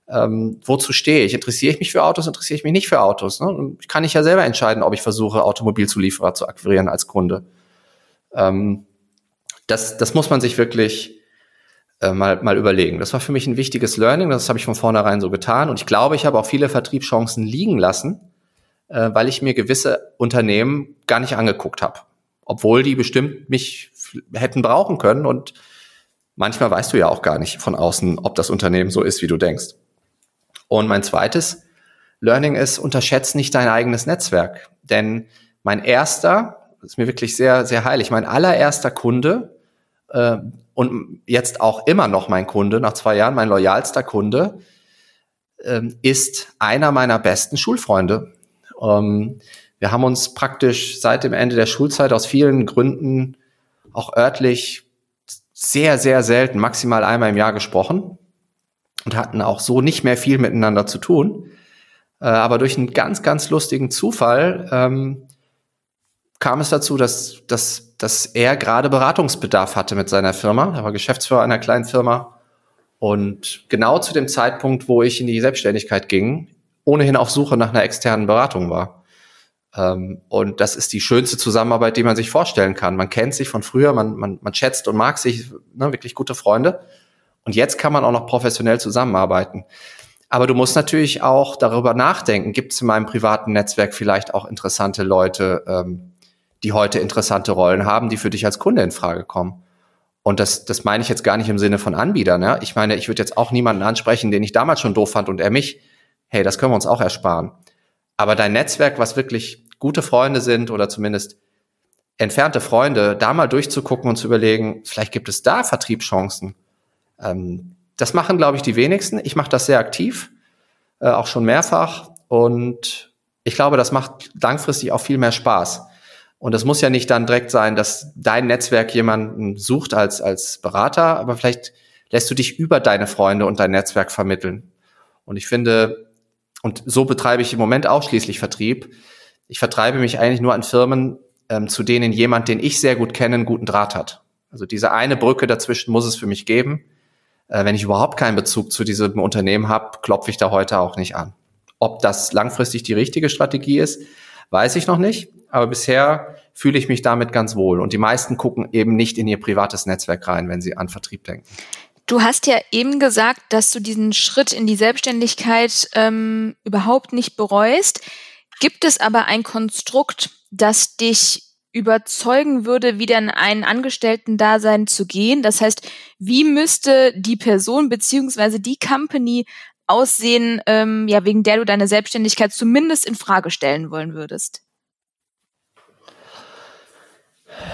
Ähm, wozu stehe ich? Interessiere ich mich für Autos? Interessiere ich mich nicht für Autos? Ne? Kann ich ja selber entscheiden, ob ich versuche, Automobilzulieferer zu akquirieren als Kunde. Ähm, das, das muss man sich wirklich äh, mal, mal überlegen. Das war für mich ein wichtiges Learning. Das habe ich von vornherein so getan. Und ich glaube, ich habe auch viele Vertriebschancen liegen lassen, äh, weil ich mir gewisse Unternehmen gar nicht angeguckt habe. Obwohl die bestimmt mich hätten brauchen können und manchmal weißt du ja auch gar nicht von außen, ob das Unternehmen so ist, wie du denkst. Und mein zweites Learning ist, unterschätze nicht dein eigenes Netzwerk. Denn mein erster, ist mir wirklich sehr, sehr heilig, mein allererster Kunde äh, und jetzt auch immer noch mein Kunde, nach zwei Jahren mein loyalster Kunde, äh, ist einer meiner besten Schulfreunde. Ähm, wir haben uns praktisch seit dem Ende der Schulzeit aus vielen Gründen auch örtlich sehr, sehr selten, maximal einmal im Jahr gesprochen und hatten auch so nicht mehr viel miteinander zu tun. Äh, aber durch einen ganz, ganz lustigen Zufall ähm, kam es dazu, dass, dass, dass er gerade Beratungsbedarf hatte mit seiner Firma. Er war Geschäftsführer einer kleinen Firma. Und genau zu dem Zeitpunkt, wo ich in die Selbstständigkeit ging, ohnehin auf Suche nach einer externen Beratung war. Ähm, und das ist die schönste Zusammenarbeit, die man sich vorstellen kann. Man kennt sich von früher, man, man, man schätzt und mag sich, ne, wirklich gute Freunde. Und jetzt kann man auch noch professionell zusammenarbeiten. Aber du musst natürlich auch darüber nachdenken, gibt es in meinem privaten Netzwerk vielleicht auch interessante Leute, ähm, die heute interessante Rollen haben, die für dich als Kunde in Frage kommen. Und das, das meine ich jetzt gar nicht im Sinne von Anbietern. Ne? Ich meine, ich würde jetzt auch niemanden ansprechen, den ich damals schon doof fand und er mich. Hey, das können wir uns auch ersparen. Aber dein Netzwerk, was wirklich gute Freunde sind oder zumindest entfernte Freunde, da mal durchzugucken und zu überlegen, vielleicht gibt es da Vertriebschancen. Ähm, das machen, glaube ich, die wenigsten. Ich mache das sehr aktiv, äh, auch schon mehrfach. Und ich glaube, das macht langfristig auch viel mehr Spaß. Und es muss ja nicht dann direkt sein, dass dein Netzwerk jemanden sucht als, als Berater, aber vielleicht lässt du dich über deine Freunde und dein Netzwerk vermitteln. Und ich finde, und so betreibe ich im Moment ausschließlich Vertrieb. Ich vertreibe mich eigentlich nur an Firmen, ähm, zu denen jemand, den ich sehr gut kenne, einen guten Draht hat. Also diese eine Brücke dazwischen muss es für mich geben. Äh, wenn ich überhaupt keinen Bezug zu diesem Unternehmen habe, klopfe ich da heute auch nicht an. Ob das langfristig die richtige Strategie ist, weiß ich noch nicht. Aber bisher fühle ich mich damit ganz wohl. Und die meisten gucken eben nicht in ihr privates Netzwerk rein, wenn sie an Vertrieb denken. Du hast ja eben gesagt, dass du diesen Schritt in die Selbstständigkeit ähm, überhaupt nicht bereust. Gibt es aber ein Konstrukt, das dich überzeugen würde, wieder in ein Angestellten-Dasein zu gehen? Das heißt, wie müsste die Person beziehungsweise die Company aussehen, ähm, ja, wegen der du deine Selbstständigkeit zumindest in Frage stellen wollen würdest?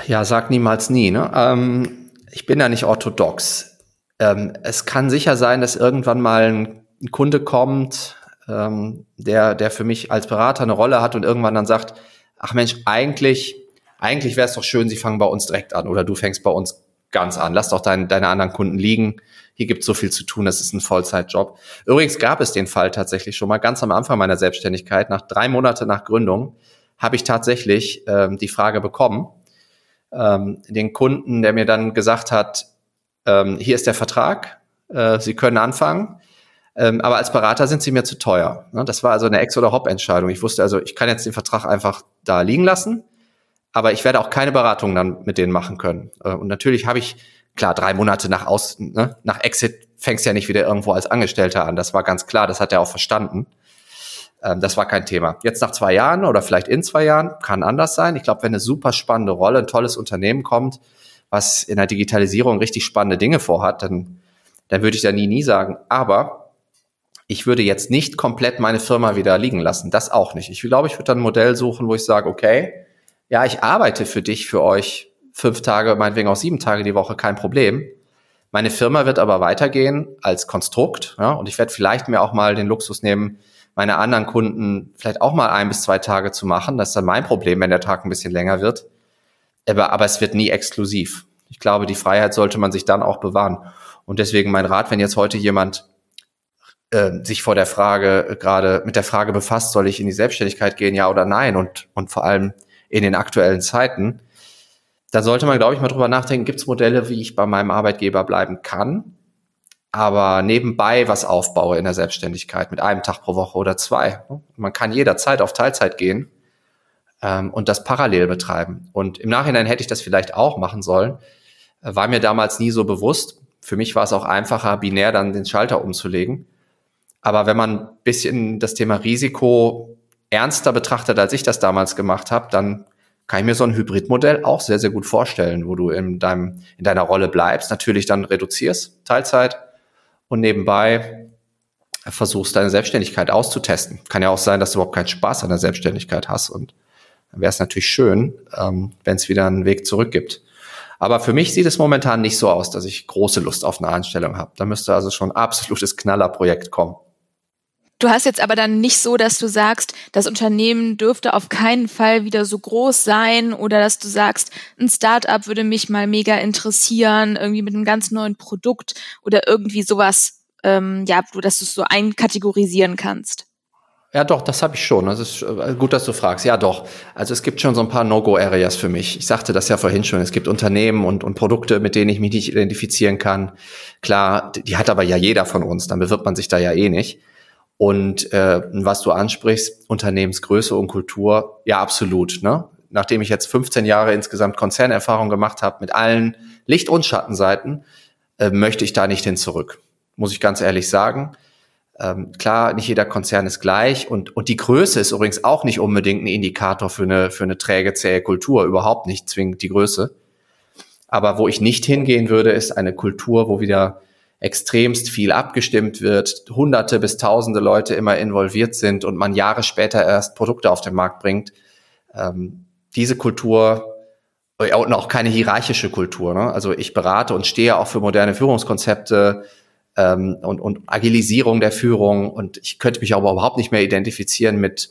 Ja, sag niemals nie. Ne? Ähm, ich bin ja nicht orthodox. Ähm, es kann sicher sein, dass irgendwann mal ein, ein Kunde kommt, ähm, der, der für mich als Berater eine Rolle hat und irgendwann dann sagt, ach Mensch, eigentlich, eigentlich wäre es doch schön, Sie fangen bei uns direkt an oder du fängst bei uns ganz an. Lass doch dein, deine anderen Kunden liegen. Hier gibt es so viel zu tun, das ist ein Vollzeitjob. Übrigens gab es den Fall tatsächlich schon mal ganz am Anfang meiner Selbstständigkeit, nach drei Monate nach Gründung, habe ich tatsächlich ähm, die Frage bekommen, ähm, den Kunden, der mir dann gesagt hat, ähm, hier ist der Vertrag, äh, Sie können anfangen. Ähm, aber als Berater sind sie mir zu teuer. Ne? Das war also eine Ex- oder Hop-Entscheidung. Ich wusste also, ich kann jetzt den Vertrag einfach da liegen lassen, aber ich werde auch keine Beratung dann mit denen machen können. Äh, und natürlich habe ich, klar, drei Monate nach Aus, ne, nach Exit fängst ja nicht wieder irgendwo als Angestellter an. Das war ganz klar, das hat er auch verstanden. Ähm, das war kein Thema. Jetzt nach zwei Jahren oder vielleicht in zwei Jahren kann anders sein. Ich glaube, wenn eine super spannende Rolle, ein tolles Unternehmen kommt, was in der Digitalisierung richtig spannende Dinge vorhat, dann, dann würde ich da nie, nie sagen. Aber ich würde jetzt nicht komplett meine Firma wieder liegen lassen. Das auch nicht. Ich glaube, ich würde dann ein Modell suchen, wo ich sage, okay, ja, ich arbeite für dich, für euch fünf Tage, meinetwegen auch sieben Tage die Woche, kein Problem. Meine Firma wird aber weitergehen als Konstrukt, ja, und ich werde vielleicht mir auch mal den Luxus nehmen, meine anderen Kunden vielleicht auch mal ein bis zwei Tage zu machen. Das ist dann mein Problem, wenn der Tag ein bisschen länger wird. Aber, aber es wird nie exklusiv. Ich glaube, die Freiheit sollte man sich dann auch bewahren. Und deswegen mein Rat, wenn jetzt heute jemand äh, sich vor der Frage äh, gerade mit der Frage befasst, soll ich in die Selbstständigkeit gehen, ja oder nein und, und vor allem in den aktuellen Zeiten, da sollte man, glaube ich, mal drüber nachdenken, gibt es Modelle, wie ich bei meinem Arbeitgeber bleiben kann, aber nebenbei was aufbaue in der Selbstständigkeit mit einem Tag pro Woche oder zwei. Man kann jederzeit auf Teilzeit gehen ähm, und das parallel betreiben. Und im Nachhinein hätte ich das vielleicht auch machen sollen, war mir damals nie so bewusst. Für mich war es auch einfacher, binär dann den Schalter umzulegen. Aber wenn man ein bisschen das Thema Risiko ernster betrachtet, als ich das damals gemacht habe, dann kann ich mir so ein Hybridmodell auch sehr, sehr gut vorstellen, wo du in, deinem, in deiner Rolle bleibst, natürlich dann reduzierst, Teilzeit und nebenbei versuchst, deine Selbstständigkeit auszutesten. Kann ja auch sein, dass du überhaupt keinen Spaß an der Selbstständigkeit hast und dann wäre es natürlich schön, ähm, wenn es wieder einen Weg zurück gibt. Aber für mich sieht es momentan nicht so aus, dass ich große Lust auf eine Anstellung habe. Da müsste also schon ein absolutes Knallerprojekt kommen. Du hast jetzt aber dann nicht so, dass du sagst, das Unternehmen dürfte auf keinen Fall wieder so groß sein oder dass du sagst, ein Startup würde mich mal mega interessieren, irgendwie mit einem ganz neuen Produkt oder irgendwie sowas, ähm, ja, dass du es so einkategorisieren kannst. Ja, doch, das habe ich schon. Das ist äh, gut, dass du fragst. Ja, doch. Also es gibt schon so ein paar No-Go-Areas für mich. Ich sagte das ja vorhin schon. Es gibt Unternehmen und, und Produkte, mit denen ich mich nicht identifizieren kann. Klar, die hat aber ja jeder von uns. Dann bewirbt man sich da ja eh nicht. Und äh, was du ansprichst, Unternehmensgröße und Kultur, ja, absolut. Ne? Nachdem ich jetzt 15 Jahre insgesamt Konzernerfahrung gemacht habe mit allen Licht- und Schattenseiten, äh, möchte ich da nicht hin zurück. Muss ich ganz ehrlich sagen. Ähm, klar, nicht jeder Konzern ist gleich und, und die Größe ist übrigens auch nicht unbedingt ein Indikator für eine, für eine träge, zähe Kultur, überhaupt nicht zwingend die Größe. Aber wo ich nicht hingehen würde, ist eine Kultur, wo wieder extremst viel abgestimmt wird, hunderte bis tausende Leute immer involviert sind und man Jahre später erst Produkte auf den Markt bringt. Ähm, diese Kultur und auch keine hierarchische Kultur. Ne? Also ich berate und stehe auch für moderne Führungskonzepte ähm, und, und Agilisierung der Führung und ich könnte mich aber überhaupt nicht mehr identifizieren mit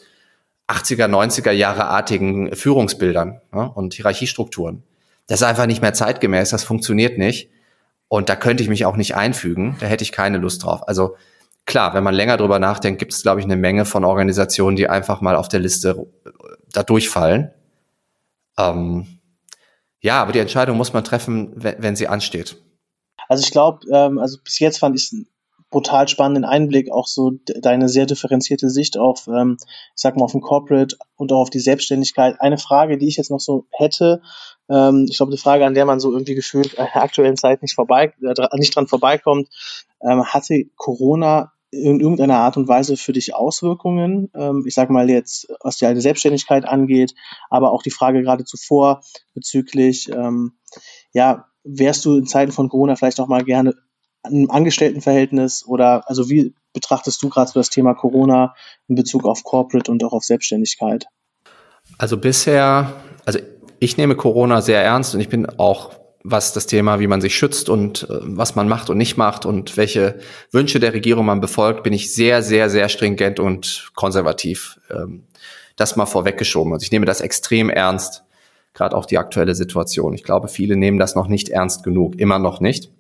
80er, 90er Jahre artigen Führungsbildern ne? und Hierarchiestrukturen. Das ist einfach nicht mehr zeitgemäß, das funktioniert nicht. Und da könnte ich mich auch nicht einfügen, da hätte ich keine Lust drauf. Also klar, wenn man länger drüber nachdenkt, gibt es, glaube ich, eine Menge von Organisationen, die einfach mal auf der Liste äh, da durchfallen. Ähm, ja, aber die Entscheidung muss man treffen, wenn, wenn sie ansteht. Also ich glaube, ähm, also bis jetzt fand ich es brutal spannenden Einblick, auch so deine sehr differenzierte Sicht auf, ähm, ich sag mal, auf den Corporate und auch auf die Selbstständigkeit. Eine Frage, die ich jetzt noch so hätte, ähm, ich glaube, eine Frage, an der man so irgendwie gefühlt in der aktuellen Zeit nicht vorbei, äh, nicht dran vorbeikommt, ähm, hatte Corona in irgendeiner Art und Weise für dich Auswirkungen? Ähm, ich sage mal jetzt, was die alte Selbstständigkeit angeht, aber auch die Frage gerade zuvor bezüglich, ähm, ja, wärst du in Zeiten von Corona vielleicht auch mal gerne im Angestelltenverhältnis oder also wie betrachtest du gerade so das Thema Corona in Bezug auf Corporate und auch auf Selbstständigkeit? Also bisher, also ich nehme Corona sehr ernst und ich bin auch was das Thema, wie man sich schützt und äh, was man macht und nicht macht und welche Wünsche der Regierung man befolgt, bin ich sehr, sehr, sehr stringent und konservativ. Ähm, das mal vorweggeschoben. Also ich nehme das extrem ernst, gerade auch die aktuelle Situation. Ich glaube, viele nehmen das noch nicht ernst genug, immer noch nicht.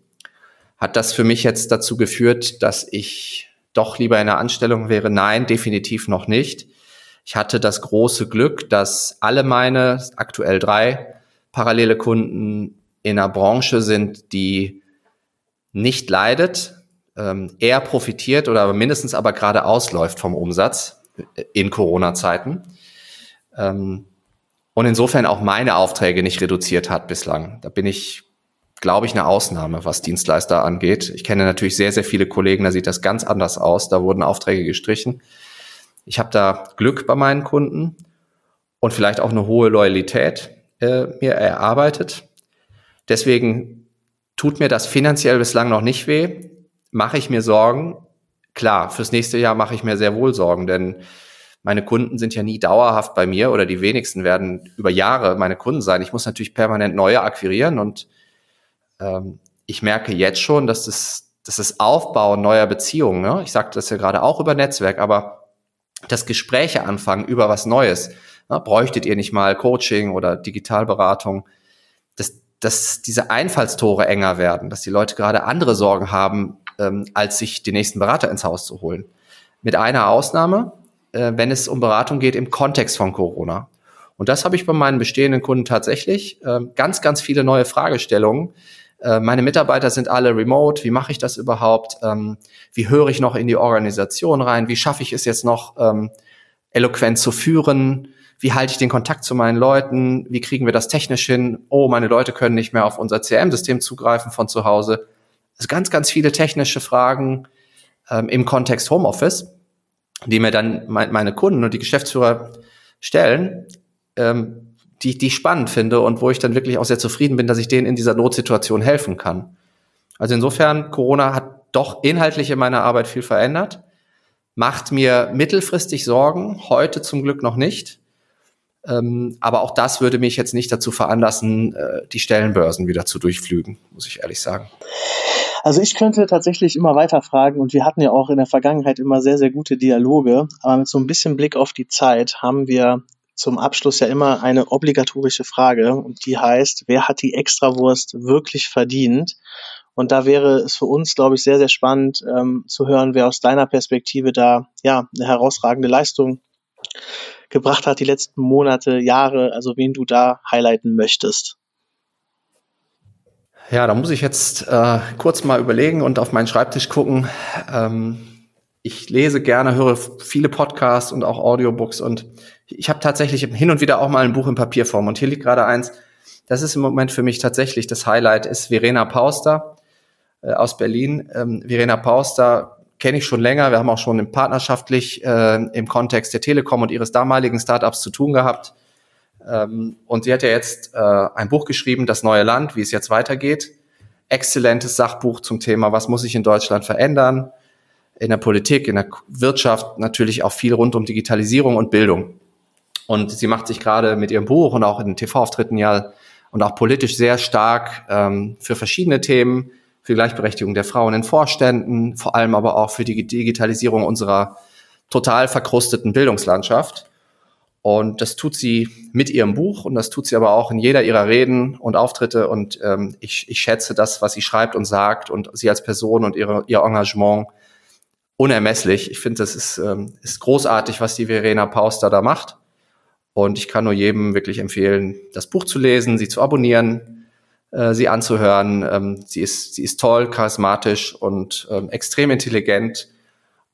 Hat das für mich jetzt dazu geführt, dass ich doch lieber in einer Anstellung wäre? Nein, definitiv noch nicht. Ich hatte das große Glück, dass alle meine, aktuell drei parallele Kunden in einer Branche sind, die nicht leidet, ähm, eher profitiert oder mindestens aber gerade ausläuft vom Umsatz in Corona-Zeiten. Ähm, und insofern auch meine Aufträge nicht reduziert hat bislang. Da bin ich, glaube ich, eine Ausnahme, was Dienstleister angeht. Ich kenne natürlich sehr, sehr viele Kollegen, da sieht das ganz anders aus. Da wurden Aufträge gestrichen. Ich habe da Glück bei meinen Kunden und vielleicht auch eine hohe Loyalität äh, mir erarbeitet. Deswegen tut mir das finanziell bislang noch nicht weh. Mache ich mir Sorgen? Klar, fürs nächste Jahr mache ich mir sehr wohl Sorgen, denn meine Kunden sind ja nie dauerhaft bei mir oder die wenigsten werden über Jahre meine Kunden sein. Ich muss natürlich permanent neue akquirieren und ähm, ich merke jetzt schon, dass das, dass das Aufbauen neuer Beziehungen, ne? ich sagte das ja gerade auch über Netzwerk, aber das Gespräche anfangen über was Neues, ne? bräuchtet ihr nicht mal Coaching oder Digitalberatung, das, dass diese Einfallstore enger werden, dass die Leute gerade andere Sorgen haben, ähm, als sich den nächsten Berater ins Haus zu holen. Mit einer Ausnahme, äh, wenn es um Beratung geht im Kontext von Corona. Und das habe ich bei meinen bestehenden Kunden tatsächlich. Äh, ganz, ganz viele neue Fragestellungen. Äh, meine Mitarbeiter sind alle remote. Wie mache ich das überhaupt? Ähm, wie höre ich noch in die Organisation rein? Wie schaffe ich es jetzt noch, ähm, eloquent zu führen? wie halte ich den Kontakt zu meinen Leuten, wie kriegen wir das technisch hin, oh, meine Leute können nicht mehr auf unser CRM-System zugreifen von zu Hause. Also ganz, ganz viele technische Fragen ähm, im Kontext Homeoffice, die mir dann mein, meine Kunden und die Geschäftsführer stellen, ähm, die, die ich spannend finde und wo ich dann wirklich auch sehr zufrieden bin, dass ich denen in dieser Notsituation helfen kann. Also insofern, Corona hat doch inhaltlich in meiner Arbeit viel verändert, macht mir mittelfristig Sorgen, heute zum Glück noch nicht. Ähm, aber auch das würde mich jetzt nicht dazu veranlassen, äh, die Stellenbörsen wieder zu durchflügen, muss ich ehrlich sagen. Also ich könnte tatsächlich immer weiter fragen und wir hatten ja auch in der Vergangenheit immer sehr, sehr gute Dialoge, aber mit so ein bisschen Blick auf die Zeit haben wir zum Abschluss ja immer eine obligatorische Frage und die heißt, wer hat die Extrawurst wirklich verdient? Und da wäre es für uns, glaube ich, sehr, sehr spannend ähm, zu hören, wer aus deiner Perspektive da ja eine herausragende Leistung gebracht hat die letzten Monate, Jahre, also wen du da highlighten möchtest? Ja, da muss ich jetzt äh, kurz mal überlegen und auf meinen Schreibtisch gucken. Ähm, ich lese gerne, höre viele Podcasts und auch Audiobooks und ich habe tatsächlich hin und wieder auch mal ein Buch in Papierform und hier liegt gerade eins. Das ist im Moment für mich tatsächlich das Highlight, ist Verena Pauster äh, aus Berlin. Ähm, Verena Pauster kenne ich schon länger. Wir haben auch schon partnerschaftlich äh, im Kontext der Telekom und ihres damaligen Startups zu tun gehabt. Ähm, und sie hat ja jetzt äh, ein Buch geschrieben, Das neue Land, wie es jetzt weitergeht. Exzellentes Sachbuch zum Thema, was muss sich in Deutschland verändern? In der Politik, in der Wirtschaft, natürlich auch viel rund um Digitalisierung und Bildung. Und sie macht sich gerade mit ihrem Buch und auch in den TV-Auftritten ja und auch politisch sehr stark ähm, für verschiedene Themen, für Gleichberechtigung der Frauen in Vorständen, vor allem aber auch für die Digitalisierung unserer total verkrusteten Bildungslandschaft. Und das tut sie mit ihrem Buch und das tut sie aber auch in jeder ihrer Reden und Auftritte. Und ähm, ich, ich schätze das, was sie schreibt und sagt und sie als Person und ihre, ihr Engagement unermesslich. Ich finde, das ist, ähm, ist großartig, was die Verena Pauster da macht. Und ich kann nur jedem wirklich empfehlen, das Buch zu lesen, sie zu abonnieren, äh, sie anzuhören. Ähm, sie, ist, sie ist toll, charismatisch und ähm, extrem intelligent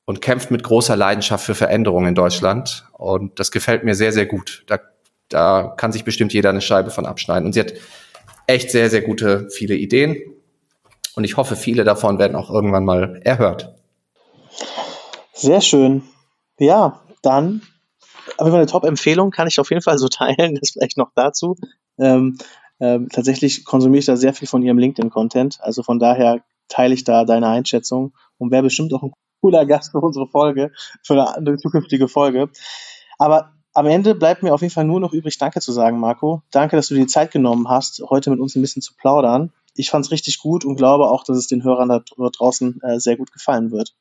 und kämpft mit großer Leidenschaft für Veränderungen in Deutschland. Und das gefällt mir sehr, sehr gut. Da, da kann sich bestimmt jeder eine Scheibe von abschneiden. Und sie hat echt sehr, sehr gute, viele Ideen. Und ich hoffe, viele davon werden auch irgendwann mal erhört. Sehr schön. Ja, dann aber eine Top-Empfehlung kann ich auf jeden Fall so teilen, das vielleicht noch dazu. Ähm, ähm, tatsächlich konsumiere ich da sehr viel von ihrem LinkedIn-Content. Also von daher teile ich da deine Einschätzung und wäre bestimmt auch ein cooler Gast für unsere Folge, für eine, eine zukünftige Folge. Aber am Ende bleibt mir auf jeden Fall nur noch übrig, Danke zu sagen, Marco. Danke, dass du dir die Zeit genommen hast, heute mit uns ein bisschen zu plaudern. Ich fand es richtig gut und glaube auch, dass es den Hörern da draußen äh, sehr gut gefallen wird.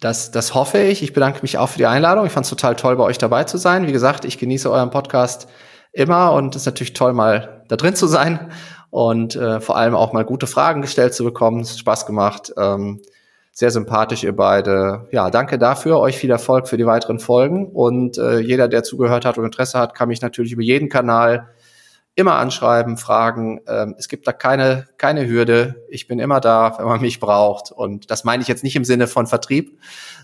Das, das hoffe ich. Ich bedanke mich auch für die Einladung. Ich fand es total toll, bei euch dabei zu sein. Wie gesagt, ich genieße euren Podcast immer und es ist natürlich toll, mal da drin zu sein und äh, vor allem auch mal gute Fragen gestellt zu bekommen. Es hat Spaß gemacht. Ähm, sehr sympathisch, ihr beide. Ja, danke dafür. Euch viel Erfolg für die weiteren Folgen. Und äh, jeder, der zugehört hat und Interesse hat, kann mich natürlich über jeden Kanal immer anschreiben, fragen. Ähm, es gibt da keine, keine Hürde. Ich bin immer da, wenn man mich braucht. Und das meine ich jetzt nicht im Sinne von Vertrieb,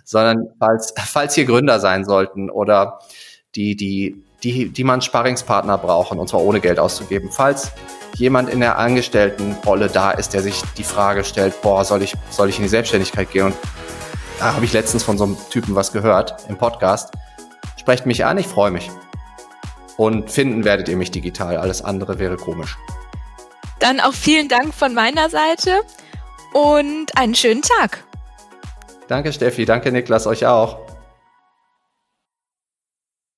sondern falls, falls hier Gründer sein sollten oder die, die, die, die man Sparringspartner brauchen, und zwar ohne Geld auszugeben. Falls jemand in der Angestelltenrolle da ist, der sich die Frage stellt, boah, soll ich, soll ich in die Selbstständigkeit gehen? Und da habe ich letztens von so einem Typen was gehört im Podcast. Sprecht mich an, ich freue mich. Und finden werdet ihr mich digital. Alles andere wäre komisch. Dann auch vielen Dank von meiner Seite und einen schönen Tag. Danke, Steffi. Danke, Niklas. Euch auch.